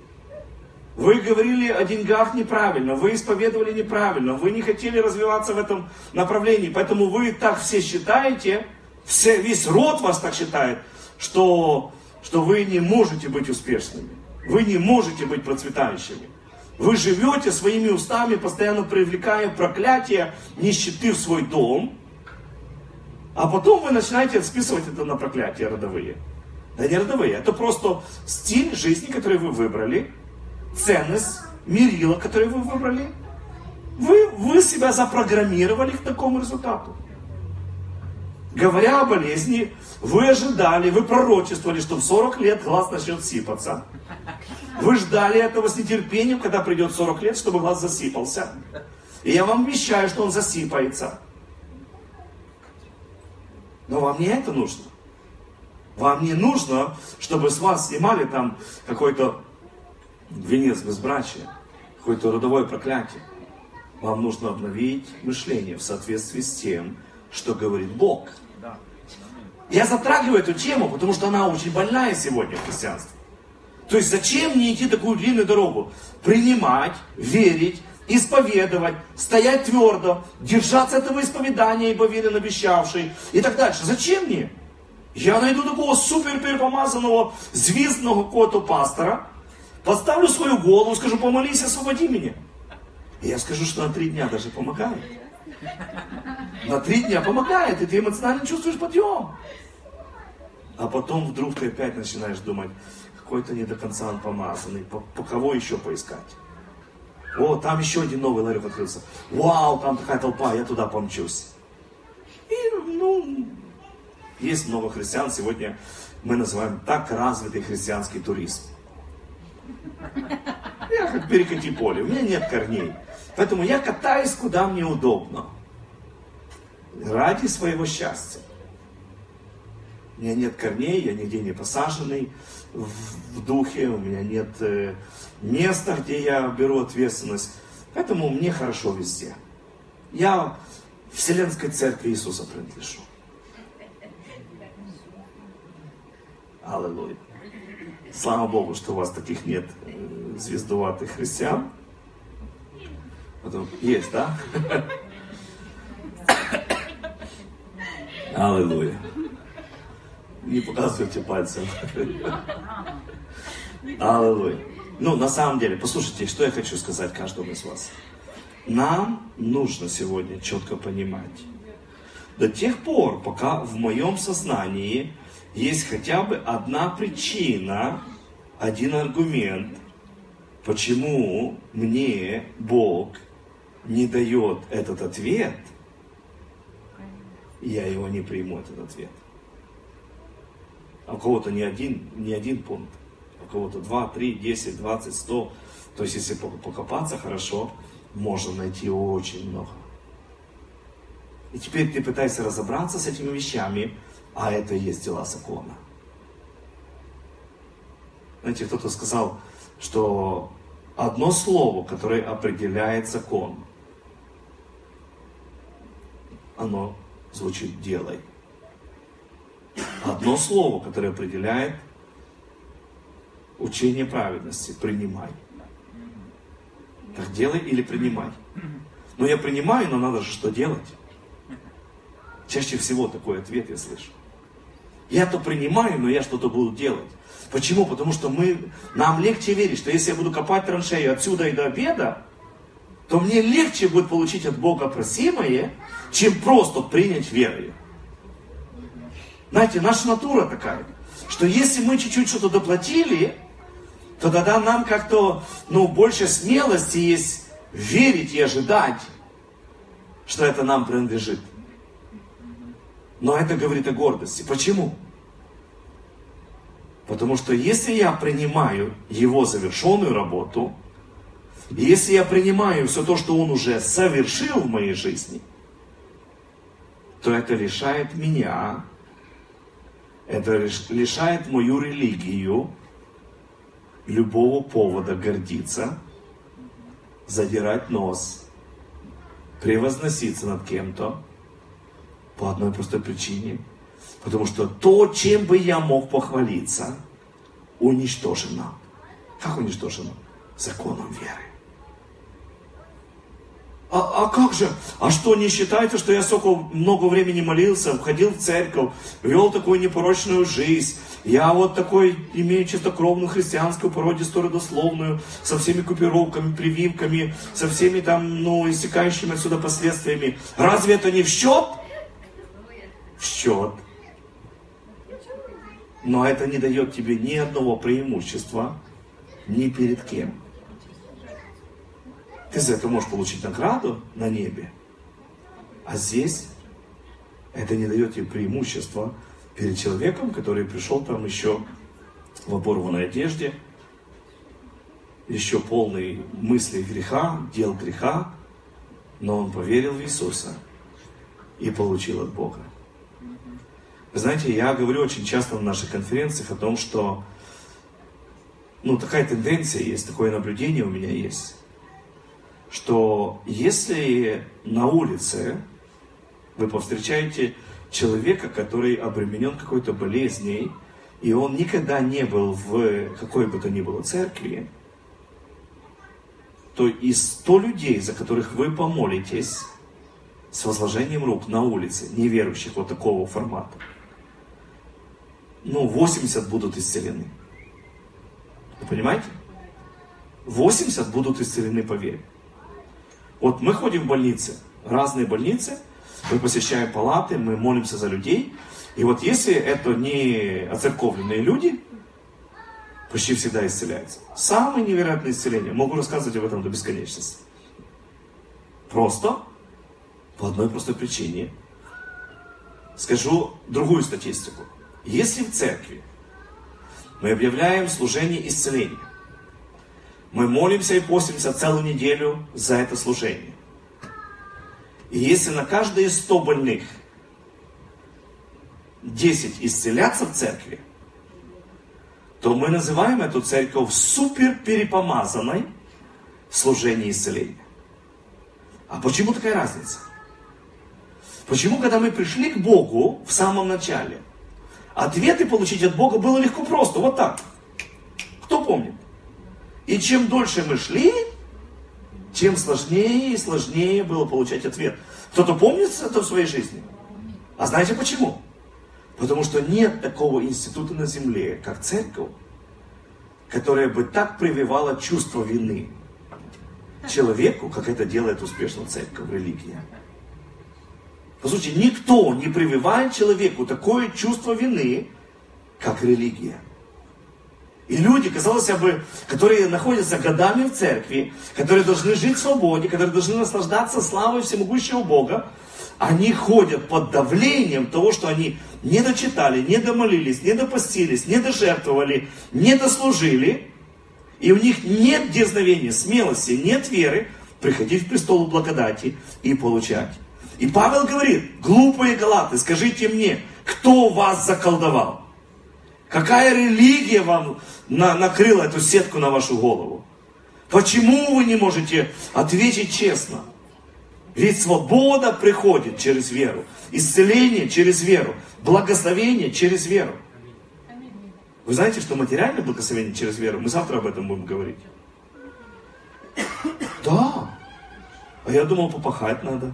Вы говорили о деньгах неправильно, вы исповедовали неправильно, вы не хотели развиваться в этом направлении. Поэтому вы так все считаете, все, весь род вас так считает, что, что вы не можете быть успешными. Вы не можете быть процветающими. Вы живете своими устами, постоянно привлекая проклятие нищеты в свой дом, а потом вы начинаете списывать это на проклятия родовые. Не родовые, это просто стиль жизни, который вы выбрали, ценность, мерила, который вы выбрали. Вы, вы себя запрограммировали к такому результату. Говоря о болезни, вы ожидали, вы пророчествовали, что в 40 лет глаз начнет сипаться. Вы ждали этого с нетерпением, когда придет 40 лет, чтобы глаз засыпался. И я вам обещаю, что он засыпается. Но вам не это нужно. Вам не нужно, чтобы с вас снимали там какой-то венец безбрачия, какое-то родовое проклятие. Вам нужно обновить мышление в соответствии с тем, что говорит Бог. Я затрагиваю эту тему, потому что она очень больная сегодня в христианстве. То есть зачем мне идти такую длинную дорогу? Принимать, верить, исповедовать, стоять твердо, держаться этого исповедания, ибо верен обещавший и так дальше. Зачем мне? Я найду такого супер перепомазанного, звездного какого-то пастора, поставлю свою голову, скажу, помолись, освободи меня. И я скажу, что на три дня даже помогает. На три дня помогает, и ты эмоционально чувствуешь подъем. А потом вдруг ты опять начинаешь думать, какой-то не до конца он помазанный, по, по кого еще поискать? О, там еще один новый ларек открылся. Вау, там такая толпа, я туда помчусь. И, ну, есть много христиан, сегодня мы называем так развитый христианский туризм. Я как перекати поле, у меня нет корней. Поэтому я катаюсь, куда мне удобно. Ради своего счастья. У меня нет корней, я нигде не посаженный в, духе, у меня нет э, места, где я беру ответственность. Поэтому мне хорошо везде. Я Вселенской Церкви Иисуса принадлежу. Аллилуйя. Слава Богу, что у вас таких нет э, звездуватых христиан. Потом, есть, да? [coughs] Аллилуйя. Не показывайте пальцем. [laughs] Аллилуйя. Ну, на самом деле, послушайте, что я хочу сказать каждому из вас. Нам нужно сегодня четко понимать. До тех пор, пока в моем сознании есть хотя бы одна причина, один аргумент, почему мне Бог не дает этот ответ, я его не приму, этот ответ. А у кого-то не один, не один пункт, а у кого-то два, три, десять, двадцать, сто. То есть, если покопаться хорошо, можно найти очень много. И теперь ты пытаешься разобраться с этими вещами, а это и есть дела закона. Знаете, кто-то сказал, что одно слово, которое определяет закон, оно звучит «делай». Одно слово, которое определяет учение праведности, принимай. Так делай или принимай. Но я принимаю, но надо же что делать? Чаще всего такой ответ я слышу. Я то принимаю, но я что-то буду делать. Почему? Потому что мы, нам легче верить, что если я буду копать траншею отсюда и до обеда, то мне легче будет получить от Бога просимое, чем просто принять верою. Знаете, наша натура такая, что если мы чуть-чуть что-то доплатили, то тогда нам как-то, ну, больше смелости есть верить и ожидать, что это нам принадлежит. Но это говорит о гордости. Почему? Потому что если я принимаю его завершенную работу, если я принимаю все то, что он уже совершил в моей жизни, то это лишает меня, это лишает мою религию любого повода гордиться, задирать нос, превозноситься над кем-то по одной простой причине. Потому что то, чем бы я мог похвалиться, уничтожено. Как уничтожено? Законом веры. А, а как же? А что, не считаете, что я столько много времени молился, входил в церковь, вел такую непорочную жизнь, я вот такой, имею чистокровную христианскую породистую родословную, со всеми купировками, прививками, со всеми там, ну, истекающими отсюда последствиями. Разве это не в счет? В счет. Но это не дает тебе ни одного преимущества, ни перед кем. Ты за это можешь получить награду на небе. А здесь это не дает тебе преимущества перед человеком, который пришел там еще в оборванной одежде, еще полный мыслей греха, дел греха, но он поверил в Иисуса и получил от Бога. Знаете, я говорю очень часто на наших конференциях о том, что ну, такая тенденция есть, такое наблюдение у меня есть, что если на улице вы повстречаете человека, который обременен какой-то болезнью, и он никогда не был в какой бы то ни было церкви, то из 100 людей, за которых вы помолитесь с возложением рук на улице, неверующих вот такого формата, ну, 80 будут исцелены. Вы понимаете? 80 будут исцелены по вере. Вот мы ходим в больницы, разные больницы, мы посещаем палаты, мы молимся за людей. И вот если это не оцерковленные люди, почти всегда исцеляются. Самые невероятные исцеления. Могу рассказывать об этом до бесконечности. Просто по одной простой причине. Скажу другую статистику. Если в церкви мы объявляем служение исцеления, мы молимся и постимся целую неделю за это служение. И если на каждые 100 больных 10 исцелятся в церкви, то мы называем эту церковь супер перепомазанной в служении исцеления. А почему такая разница? Почему, когда мы пришли к Богу в самом начале, ответы получить от Бога было легко просто, вот так. Кто помнит? И чем дольше мы шли, тем сложнее и сложнее было получать ответ. Кто-то помнит это в своей жизни? А знаете почему? Потому что нет такого института на земле, как церковь, которая бы так прививала чувство вины человеку, как это делает успешно церковь, религия. По сути, никто не прививает человеку такое чувство вины, как религия. И люди, казалось бы, которые находятся годами в церкви, которые должны жить в свободе, которые должны наслаждаться славой всемогущего Бога, они ходят под давлением того, что они не дочитали, не домолились, не допостились, не дожертвовали, не дослужили, и у них нет дерзновения, смелости, нет веры приходить к престолу благодати и получать. И Павел говорит, глупые галаты, скажите мне, кто вас заколдовал? Какая религия вам на, накрыла эту сетку на вашу голову? Почему вы не можете ответить честно? Ведь свобода приходит через веру, исцеление через веру, благословение через веру. Вы знаете, что материальное благословение через веру, мы завтра об этом будем говорить. Да. А я думал, попахать надо.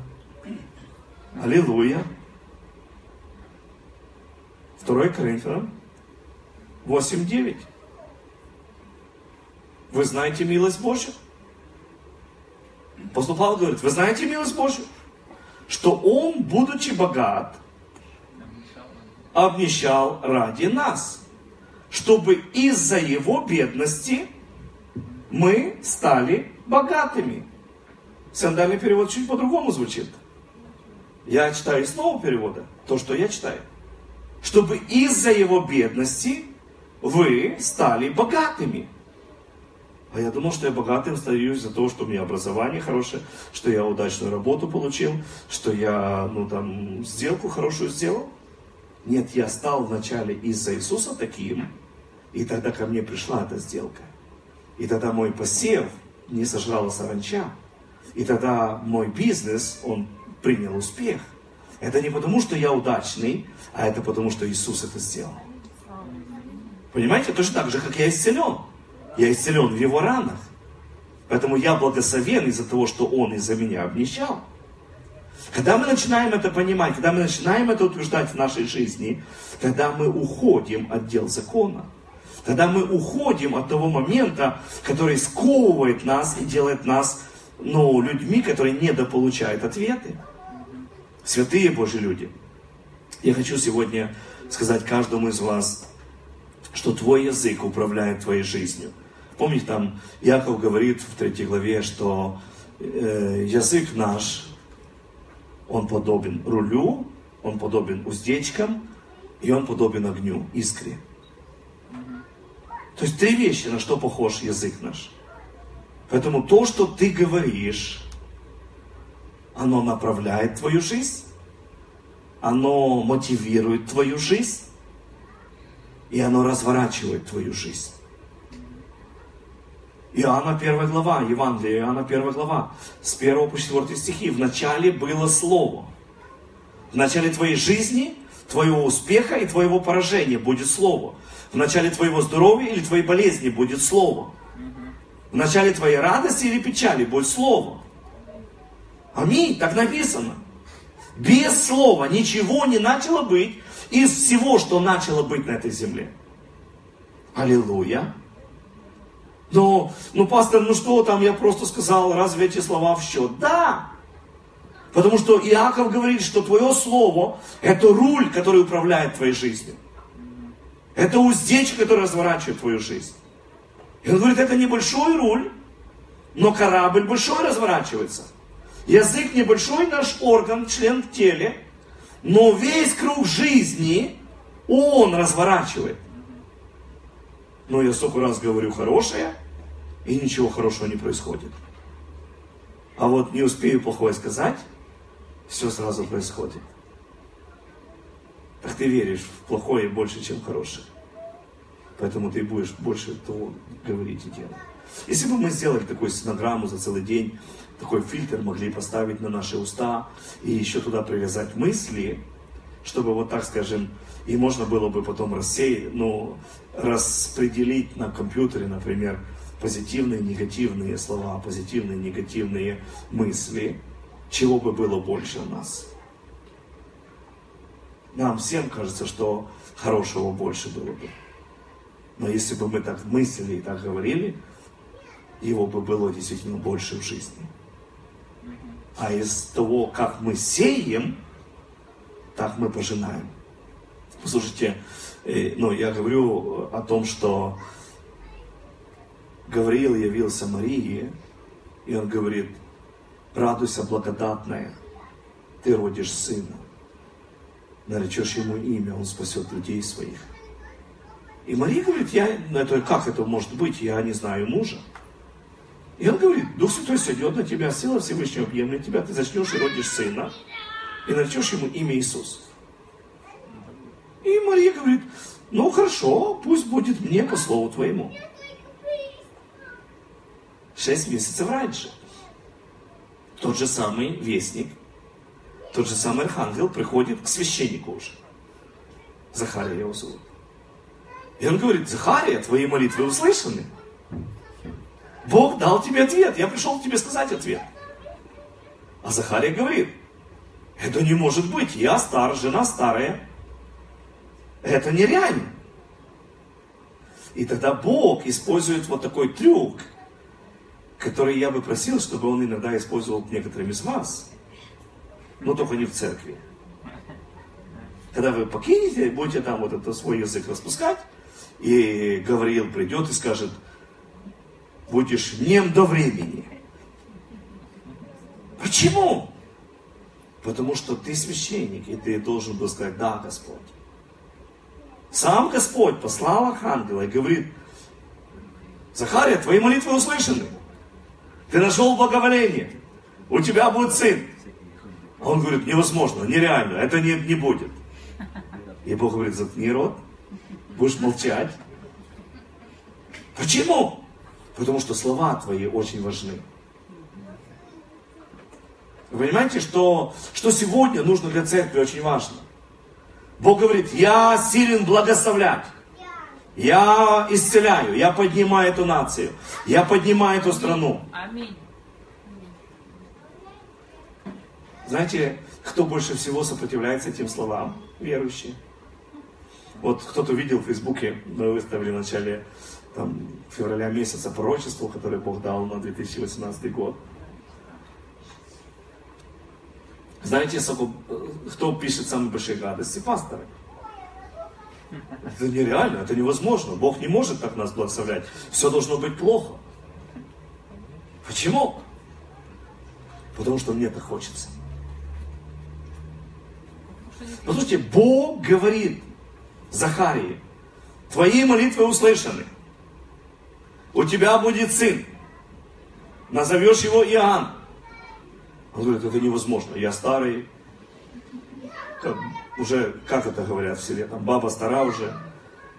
Аллилуйя. 2 Коринфянам 8.9. Вы знаете милость Божью? Апостол Павел говорит, вы знаете милость Божью? Что Он, будучи богат, обнищал ради нас, чтобы из-за Его бедности мы стали богатыми. Сандальный перевод чуть по-другому звучит. Я читаю из нового перевода, то, что я читаю. Чтобы из-за его бедности вы стали богатыми. А я думал, что я богатым стою из-за того, что у меня образование хорошее, что я удачную работу получил, что я, ну, там, сделку хорошую сделал. Нет, я стал вначале из-за Иисуса таким, и тогда ко мне пришла эта сделка. И тогда мой посев не сожрала саранча. И тогда мой бизнес, он принял успех. Это не потому, что я удачный, а это потому, что Иисус это сделал. Понимаете? Точно так же, как я исцелен. Я исцелен в его ранах. Поэтому я благословен из-за того, что он из-за меня обнищал. Когда мы начинаем это понимать, когда мы начинаем это утверждать в нашей жизни, когда мы уходим от дел закона, когда мы уходим от того момента, который сковывает нас и делает нас ну, людьми, которые недополучают ответы. Святые Божьи люди. Я хочу сегодня сказать каждому из вас, что твой язык управляет твоей жизнью. Помните, там Яков говорит в третьей главе, что э, язык наш, он подобен рулю, он подобен уздечкам, и он подобен огню, искре. То есть три вещи, на что похож язык наш. Поэтому то, что ты говоришь, оно направляет твою жизнь, оно мотивирует твою жизнь, и оно разворачивает твою жизнь. Иоанна 1 глава, Евангелие Иоанна 1 глава, с 1 по 4 стихи. В начале было Слово. В начале твоей жизни, твоего успеха и твоего поражения будет Слово. В начале твоего здоровья или твоей болезни будет Слово. В начале твоей радости или печали будет Слово. Аминь, так написано. Без Слова ничего не начало быть из всего, что начало быть на этой земле. Аллилуйя. Но, ну, пастор, ну что там, я просто сказал, разве эти слова в счет? Да! Потому что Иаков говорит, что твое слово – это руль, который управляет твоей жизнью. Это уздечка, которая разворачивает твою жизнь. И он говорит, это небольшой руль, но корабль большой разворачивается. Язык небольшой наш орган, член в теле, но весь круг жизни он разворачивает. Но я столько раз говорю хорошее, и ничего хорошего не происходит. А вот не успею плохое сказать, все сразу происходит. Так ты веришь в плохое больше, чем в хорошее. Поэтому ты будешь больше того говорить и делать. Если бы мы сделали такую синограмму за целый день, такой фильтр могли поставить на наши уста и еще туда привязать мысли, чтобы вот так скажем, и можно было бы потом рассеять, ну, распределить на компьютере, например, позитивные, негативные слова, позитивные, негативные мысли, чего бы было больше у нас. Нам всем кажется, что хорошего больше было бы. Но если бы мы так мыслили и так говорили, его бы было действительно больше в жизни. А из того, как мы сеем, так мы пожинаем. Послушайте, э, ну, я говорю о том, что Гавриил явился Марии, и он говорит, радуйся, благодатная, ты родишь сына, наречешь ему имя, он спасет людей своих. И Мария говорит, я, это, как это может быть, я не знаю мужа. И он говорит, Дух Святой сойдет на тебя, сила Всевышнего объемлет тебя, ты зачнешь и родишь сына, и наречешь ему имя Иисус. И Мария говорит, ну хорошо, пусть будет мне по слову твоему. Шесть месяцев раньше. Тот же самый вестник, тот же самый архангел приходит к священнику уже. Захария зовут. И он говорит, Захария, твои молитвы услышаны. Бог дал тебе ответ. Я пришел тебе сказать ответ. А Захария говорит, это не может быть. Я стар, жена старая. Это нереально. И тогда Бог использует вот такой трюк, который я бы просил, чтобы он иногда использовал некоторыми из вас. Но только не в церкви. Когда вы покинете, будете там вот это свой язык распускать, и Гавриил придет и скажет, будешь нем до времени. Почему? Потому что ты священник, и ты должен был сказать, да, Господь. Сам Господь послал архангела и говорит, Захария, твои молитвы услышаны. Ты нашел благоволение. У тебя будет сын. А он говорит, невозможно, нереально, это не, не будет. И Бог говорит, заткни рот будешь молчать. Почему? Потому что слова твои очень важны. Вы понимаете, что, что сегодня нужно для церкви очень важно? Бог говорит, я силен благословлять. Я исцеляю, я поднимаю эту нацию, я поднимаю эту страну. Аминь. Знаете, кто больше всего сопротивляется этим словам? Верующие. Вот кто-то видел в Фейсбуке, мы выставили в начале там, февраля месяца пророчество, которое Бог дал на 2018 год. Знаете, кто пишет самые большие гадости? Пасторы. Это нереально, это невозможно. Бог не может так нас благословлять. Все должно быть плохо. Почему? Потому что мне так хочется. Послушайте, Бог говорит, Захарии, твои молитвы услышаны. У тебя будет сын. Назовешь его Иоанн. Он говорит, это невозможно. Я старый. Как, уже, как это говорят в селе, там баба стара уже.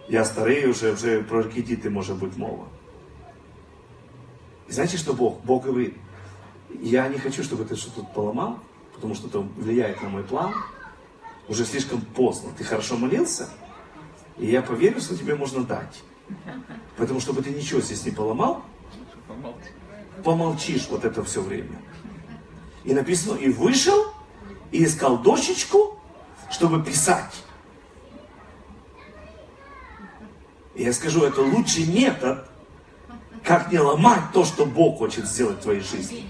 Я старый уже, уже про ракетиты может быть мова. И знаете, что Бог? Бог говорит, я не хочу, чтобы ты что-то поломал, потому что это влияет на мой план. Уже слишком поздно. Ты хорошо молился, и я поверю, что тебе можно дать. Поэтому, чтобы ты ничего здесь не поломал, помолчишь вот это все время. И написано, и вышел, и искал дощечку, чтобы писать. И я скажу, это лучший метод, как не ломать то, что Бог хочет сделать в твоей жизни.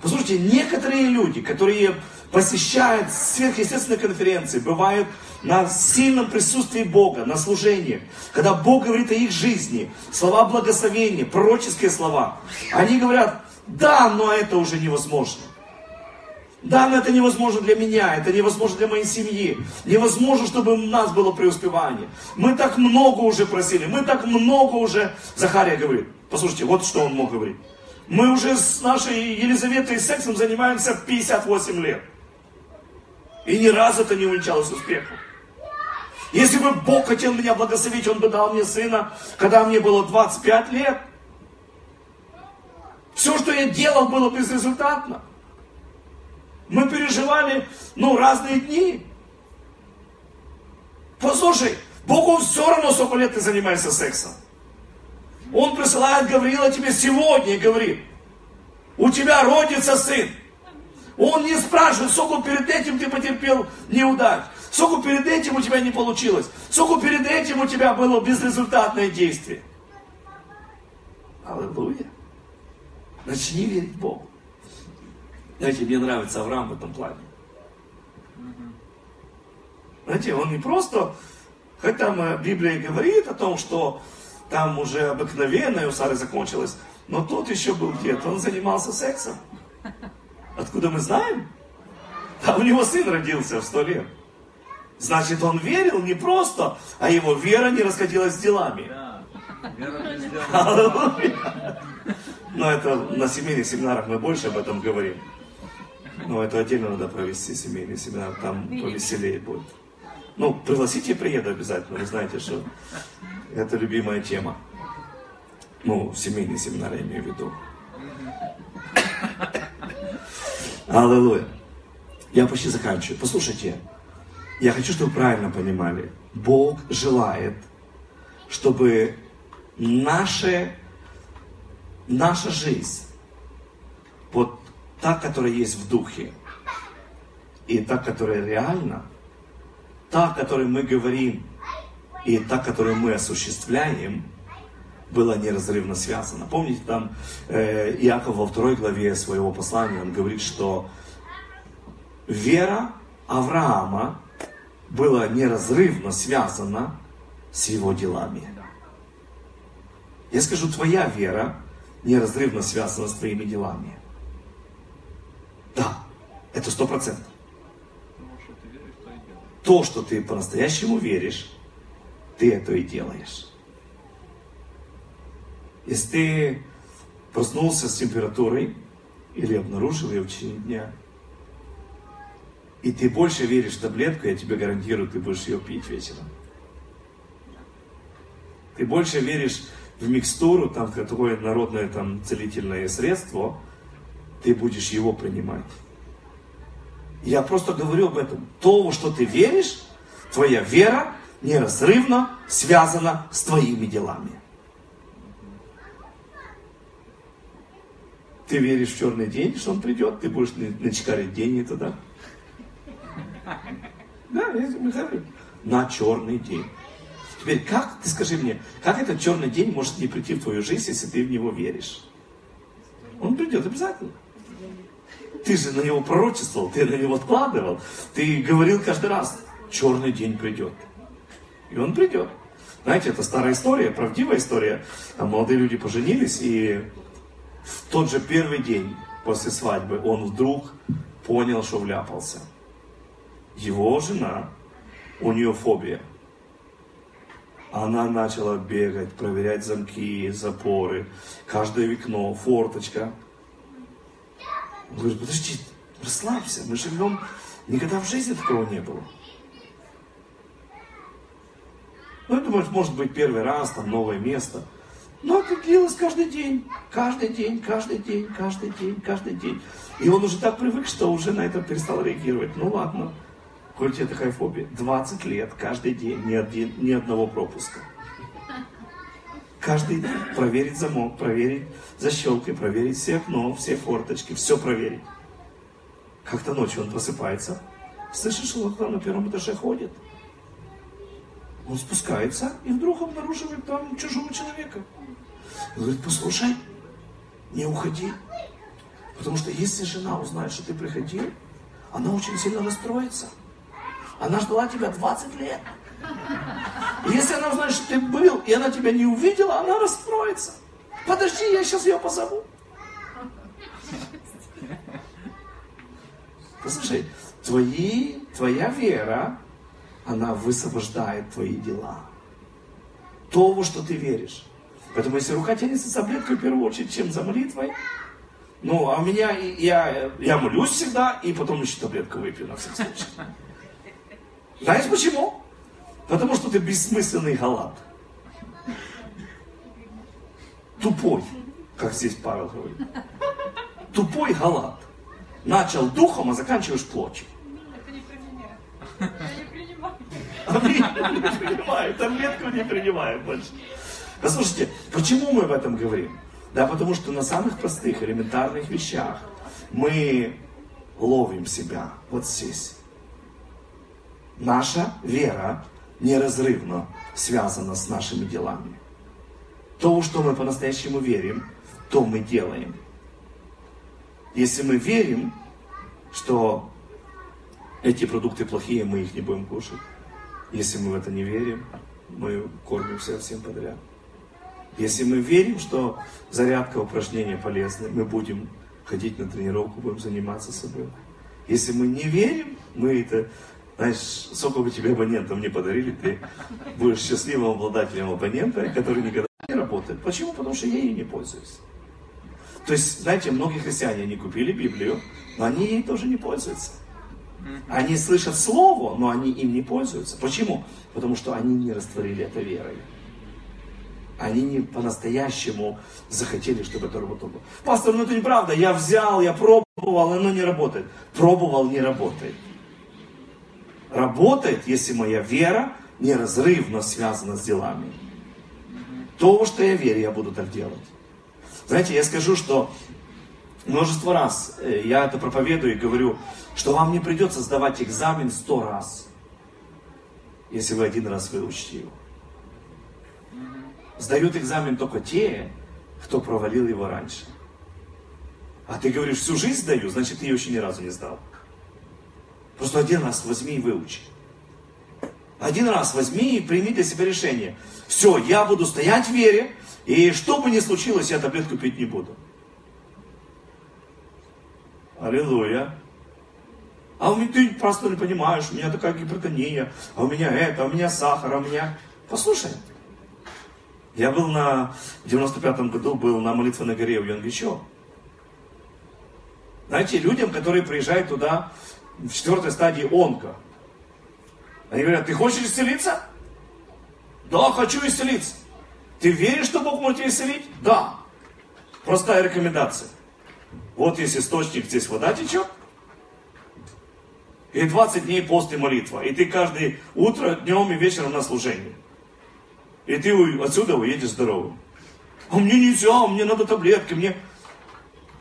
Послушайте, некоторые люди, которые посещают сверхъестественные конференции, бывают на сильном присутствии Бога, на служении, когда Бог говорит о их жизни, слова благословения, пророческие слова, они говорят, да, но это уже невозможно. Да, но это невозможно для меня, это невозможно для моей семьи. Невозможно, чтобы у нас было преуспевание. Мы так много уже просили, мы так много уже... Захария говорит, послушайте, вот что он мог говорить. Мы уже с нашей Елизаветой сексом занимаемся 58 лет. И ни разу это не увенчалось успехом. Если бы Бог хотел меня благословить, Он бы дал мне сына, когда мне было 25 лет. Все, что я делал, было безрезультатно. Мы переживали, ну, разные дни. Послушай, Богу все равно, сколько лет ты занимаешься сексом. Он присылает Гавриила тебе сегодня и говорит, у тебя родится сын. Он не спрашивает, сколько перед этим ты потерпел неудач, сколько перед этим у тебя не получилось, сколько перед этим у тебя было безрезультатное действие. Аллилуйя. Начни верить Богу. Знаете, мне нравится Авраам в этом плане. Знаете, он не просто, хоть там э, Библия говорит о том, что там уже обыкновенное у Сары закончилось, но тот еще был где-то, он занимался сексом. Откуда мы знаем? А у него сын родился в сто лет. Значит, он верил не просто, а его вера не расходилась с делами. Но это на семейных семинарах мы больше об этом говорим. Но это отдельно надо провести семейный семинар, там повеселее будет. Ну, пригласите, приеду обязательно, вы знаете, что это любимая тема. Ну, семейный семинар я имею в виду. Аллилуйя. Я почти заканчиваю. Послушайте, я хочу, чтобы вы правильно понимали. Бог желает, чтобы наша, наша жизнь, вот та, которая есть в духе, и та, которая реальна, та, о которой мы говорим, и та, которую мы осуществляем, была неразрывно связана. Помните, там э, Иаков во второй главе своего послания, он говорит, что вера Авраама была неразрывно связана с его делами. Я скажу, твоя вера неразрывно связана с твоими делами. Да, это сто процентов. То, что ты по-настоящему веришь, ты это и делаешь. Если ты проснулся с температурой или обнаружил ее в течение дня, и ты больше веришь в таблетку, я тебе гарантирую, ты будешь ее пить вечером. Ты больше веришь в микстуру, там такое народное там целительное средство, ты будешь его принимать. Я просто говорю об этом. То, во что ты веришь, твоя вера неразрывно связана с твоими делами. Ты веришь в черный день, что он придет, ты будешь начекарить деньги туда. Да, я говорю. На черный день. Теперь как, ты скажи мне, как этот черный день может не прийти в твою жизнь, если ты в него веришь? Он придет обязательно. Ты же на него пророчествовал, ты на него откладывал. Ты говорил каждый раз, черный день придет. И он придет. Знаете, это старая история, правдивая история. Там молодые люди поженились, и в тот же первый день после свадьбы он вдруг понял, что вляпался. Его жена, у нее фобия. Она начала бегать, проверять замки, запоры, каждое окно, форточка. Он говорит, подожди, расслабься, мы живем, никогда в жизни такого не было. Ну, я думаю, может быть, первый раз, там, новое место. Но это длилось каждый день, каждый день, каждый день, каждый день, каждый день. И он уже так привык, что уже на это перестал реагировать. Ну ладно, такая фобия. 20 лет, каждый день, ни, один, ни одного пропуска. Каждый день проверить замок, проверить защелкой, проверить все окно, все форточки, все проверить. Как-то ночью он просыпается, слышит, что кто на первом этаже ходит. Он спускается и вдруг обнаруживает там чужого человека. Он говорит, послушай, не уходи. Потому что если жена узнает, что ты приходил, она очень сильно расстроится. Она ждала тебя 20 лет. Если она узнает, что ты был, и она тебя не увидела, она расстроится. Подожди, я сейчас ее позову. Послушай, твои, твоя вера, она высвобождает твои дела. То, во что ты веришь. Поэтому если рука тянется за таблеткой, в первую очередь, чем за молитвой, ну, а у меня, я, я молюсь всегда, и потом еще таблетку выпью на всякий случай. Знаешь почему? Потому что ты бессмысленный галат. Тупой, как здесь Павел говорит. Тупой галат. Начал духом, а заканчиваешь плотью. Это не про меня. Я не принимаю. Аминь. Не принимаю, таблетку не принимаю больше. Послушайте, почему мы об этом говорим? Да, потому что на самых простых, элементарных вещах мы ловим себя вот здесь. Наша вера неразрывно связана с нашими делами. То, что мы по-настоящему верим, то мы делаем. Если мы верим, что эти продукты плохие, мы их не будем кушать. Если мы в это не верим, мы кормимся всем подряд. Если мы верим, что зарядка упражнения полезны, мы будем ходить на тренировку, будем заниматься собой. Если мы не верим, мы это, знаешь, сколько бы тебе абонентов не подарили, ты будешь счастливым обладателем абонента, который никогда не работает. Почему? Потому что я ей не пользуюсь. То есть, знаете, многие христиане, они купили Библию, но они ей тоже не пользуются. Они слышат Слово, но они им не пользуются. Почему? Потому что они не растворили это верой. Они не по-настоящему захотели, чтобы это работало. Пастор, ну это неправда. Я взял, я пробовал, оно не работает. Пробовал, не работает. Работает, если моя вера неразрывно связана с делами. То, что я верю, я буду так делать. Знаете, я скажу, что множество раз э, я это проповедую и говорю, что вам не придется сдавать экзамен сто раз, если вы один раз выучите его. Сдают экзамен только те, кто провалил его раньше. А ты говоришь, всю жизнь сдаю, значит, ты ее еще ни разу не сдал. Просто один раз возьми и выучи. Один раз возьми и прими для себя решение. Все, я буду стоять в вере, и что бы ни случилось, я таблетку пить не буду. Аллилуйя. А у меня, ты просто не понимаешь, у меня такая гипертония, а у меня это, а у меня сахар, а у меня... Послушай, я был на, в 95-м году был на молитвенной горе у Йонгичо. Знаете, людям, которые приезжают туда в четвертой стадии онко, они говорят, ты хочешь исцелиться? Да, хочу исцелиться. Ты веришь, что Бог может тебя исцелить? Да. Простая рекомендация. Вот есть источник, здесь вода течет. И 20 дней пост и молитва. И ты каждое утро, днем и вечером на служении. И ты отсюда уедешь здоровым. А мне нельзя, мне надо таблетки, мне...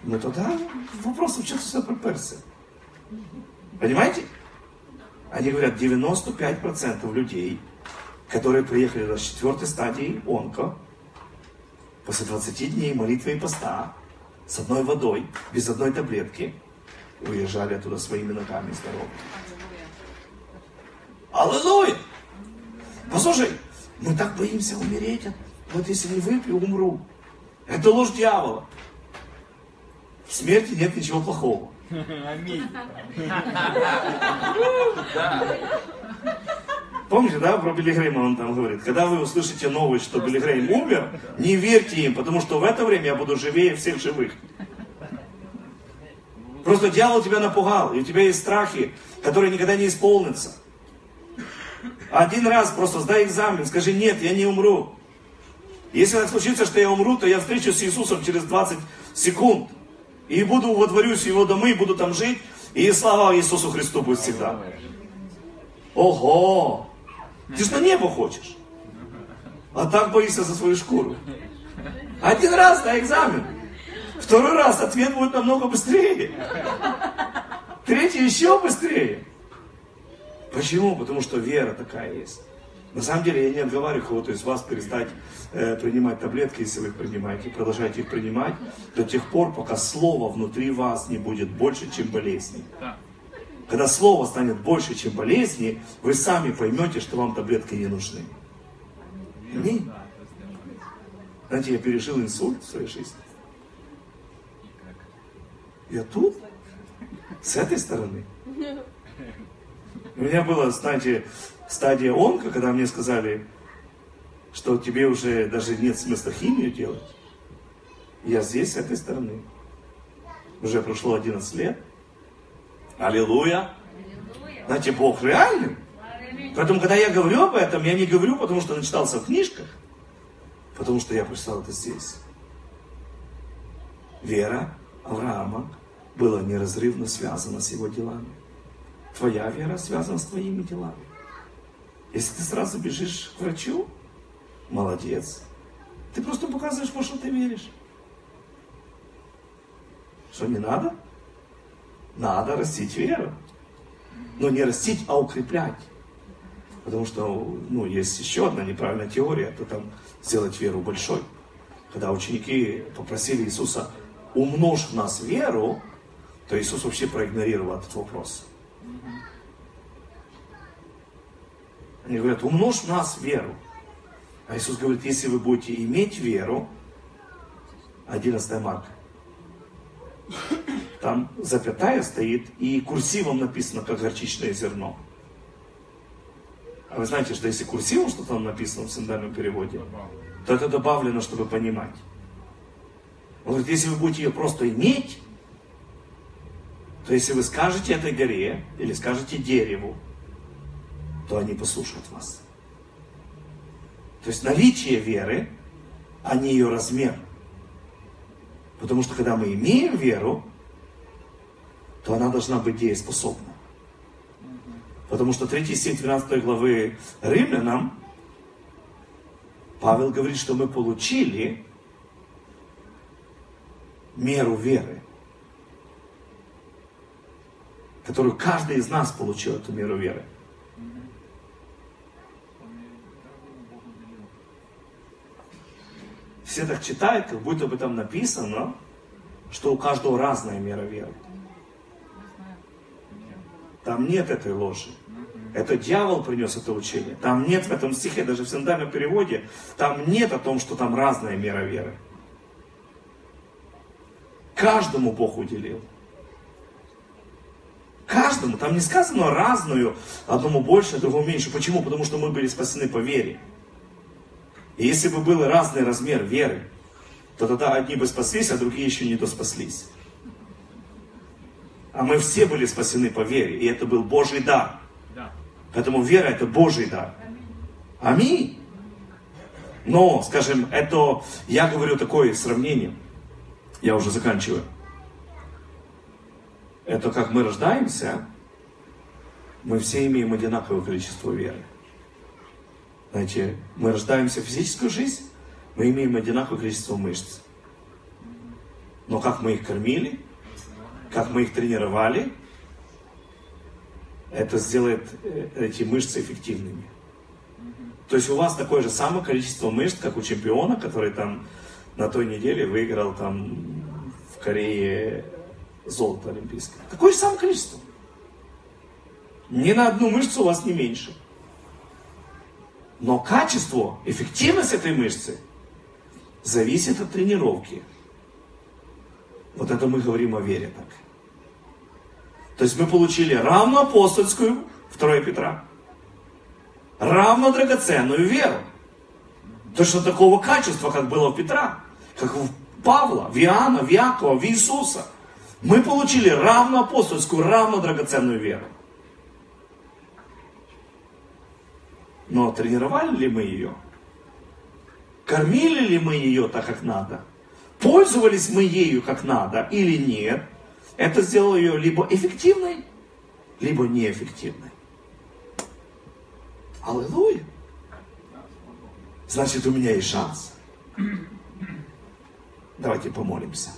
Ну тогда вопрос, в чем ты сюда приперся? Понимаете? Они говорят, 95% людей которые приехали до четвертой стадии онко, после 20 дней молитвы и поста, с одной водой, без одной таблетки, уезжали оттуда своими ногами здоровы. Аллилуйя! Послушай, мы так боимся умереть. Вот если не выпью, умру. Это ложь дьявола. В смерти нет ничего плохого. Аминь. Помните, да, про Билли Грейма он там говорит, когда вы услышите новость, что Билли Грейм умер, не верьте им, потому что в это время я буду живее всех живых. Просто дьявол тебя напугал, и у тебя есть страхи, которые никогда не исполнятся. Один раз просто сдай экзамен, скажи, нет, я не умру. Если так случится, что я умру, то я встречусь с Иисусом через 20 секунд. И буду водворюсь в его домы, и буду там жить, и слава Иисусу Христу будет всегда. Ого! Ты же на небо хочешь. А так боишься за свою шкуру. Один раз на экзамен. Второй раз ответ будет намного быстрее. Третий еще быстрее. Почему? Потому что вера такая есть. На самом деле я не отговариваю кого-то из вас перестать э, принимать таблетки, если вы их принимаете. Продолжайте их принимать до тех пор, пока слово внутри вас не будет больше, чем болезни. Да. Когда слово станет больше, чем болезни, вы сами поймете, что вам таблетки не нужны. Аминь. Сделано. Знаете, я пережил инсульт в своей жизни. Я тут, с этой стороны. У меня была, знаете, стадия онка, когда мне сказали, что тебе уже даже нет смысла химию делать. Я здесь, с этой стороны. Уже прошло 11 лет. Аллилуйя. Знаете, Бог реальный. Поэтому, когда я говорю об этом, я не говорю, потому что начитался в книжках, потому что я прочитал это здесь. Вера Авраама была неразрывно связана с его делами. Твоя вера связана с твоими делами. Если ты сразу бежишь к врачу, молодец. Ты просто показываешь, во что ты веришь. Что не надо? Надо растить веру. Но не растить, а укреплять. Потому что ну, есть еще одна неправильная теория, это там сделать веру большой. Когда ученики попросили Иисуса, умножь в нас веру, то Иисус вообще проигнорировал этот вопрос. Они говорят, умножь нас веру. А Иисус говорит, если вы будете иметь веру, 11 марка, там запятая стоит и курсивом написано, как горчичное зерно. А вы знаете, что если курсивом что-то там написано в синдальном переводе, то это добавлено, чтобы понимать. Он говорит, если вы будете ее просто иметь, то если вы скажете этой горе или скажете дереву, то они послушают вас. То есть наличие веры, а не ее размер. Потому что когда мы имеем веру, то она должна быть дееспособна. Потому что 3 стих 12 главы Римлянам Павел говорит, что мы получили меру веры, которую каждый из нас получил эту меру веры. Все так читают, как будто бы там написано, что у каждого разная мера веры. Там нет этой ложи. Это дьявол принес это учение. Там нет в этом стихе, даже в синдальном переводе, там нет о том, что там разная мера веры. Каждому Бог уделил. Каждому. Там не сказано разную, одному больше, другому меньше. Почему? Потому что мы были спасены по вере. И если бы был разный размер веры, то тогда одни бы спаслись, а другие еще не то спаслись. А мы все были спасены по вере, и это был Божий дар. Да. Поэтому вера это Божий дар. Аминь. Но, скажем, это, я говорю такое сравнение, я уже заканчиваю. Это как мы рождаемся, мы все имеем одинаковое количество веры. Знаете, мы рождаемся в физическую жизнь, мы имеем одинаковое количество мышц. Но как мы их кормили, как мы их тренировали, это сделает э, эти мышцы эффективными. То есть у вас такое же самое количество мышц, как у чемпиона, который там на той неделе выиграл там в Корее золото олимпийское. Такое же самое количество. Ни на одну мышцу у вас не меньше. Но качество, эффективность этой мышцы зависит от тренировки. Вот это мы говорим о вере так. То есть мы получили равно апостольскую, 2 Петра, равно драгоценную веру. Точно такого качества, как было у Петра, как у Павла, в Иоанна, в Якова, в Иисуса. Мы получили равно апостольскую, равно драгоценную веру. Но тренировали ли мы ее? Кормили ли мы ее так, как надо? Пользовались мы ею как надо или нет? Это сделало ее либо эффективной, либо неэффективной. Аллилуйя. Значит, у меня есть шанс. Давайте помолимся.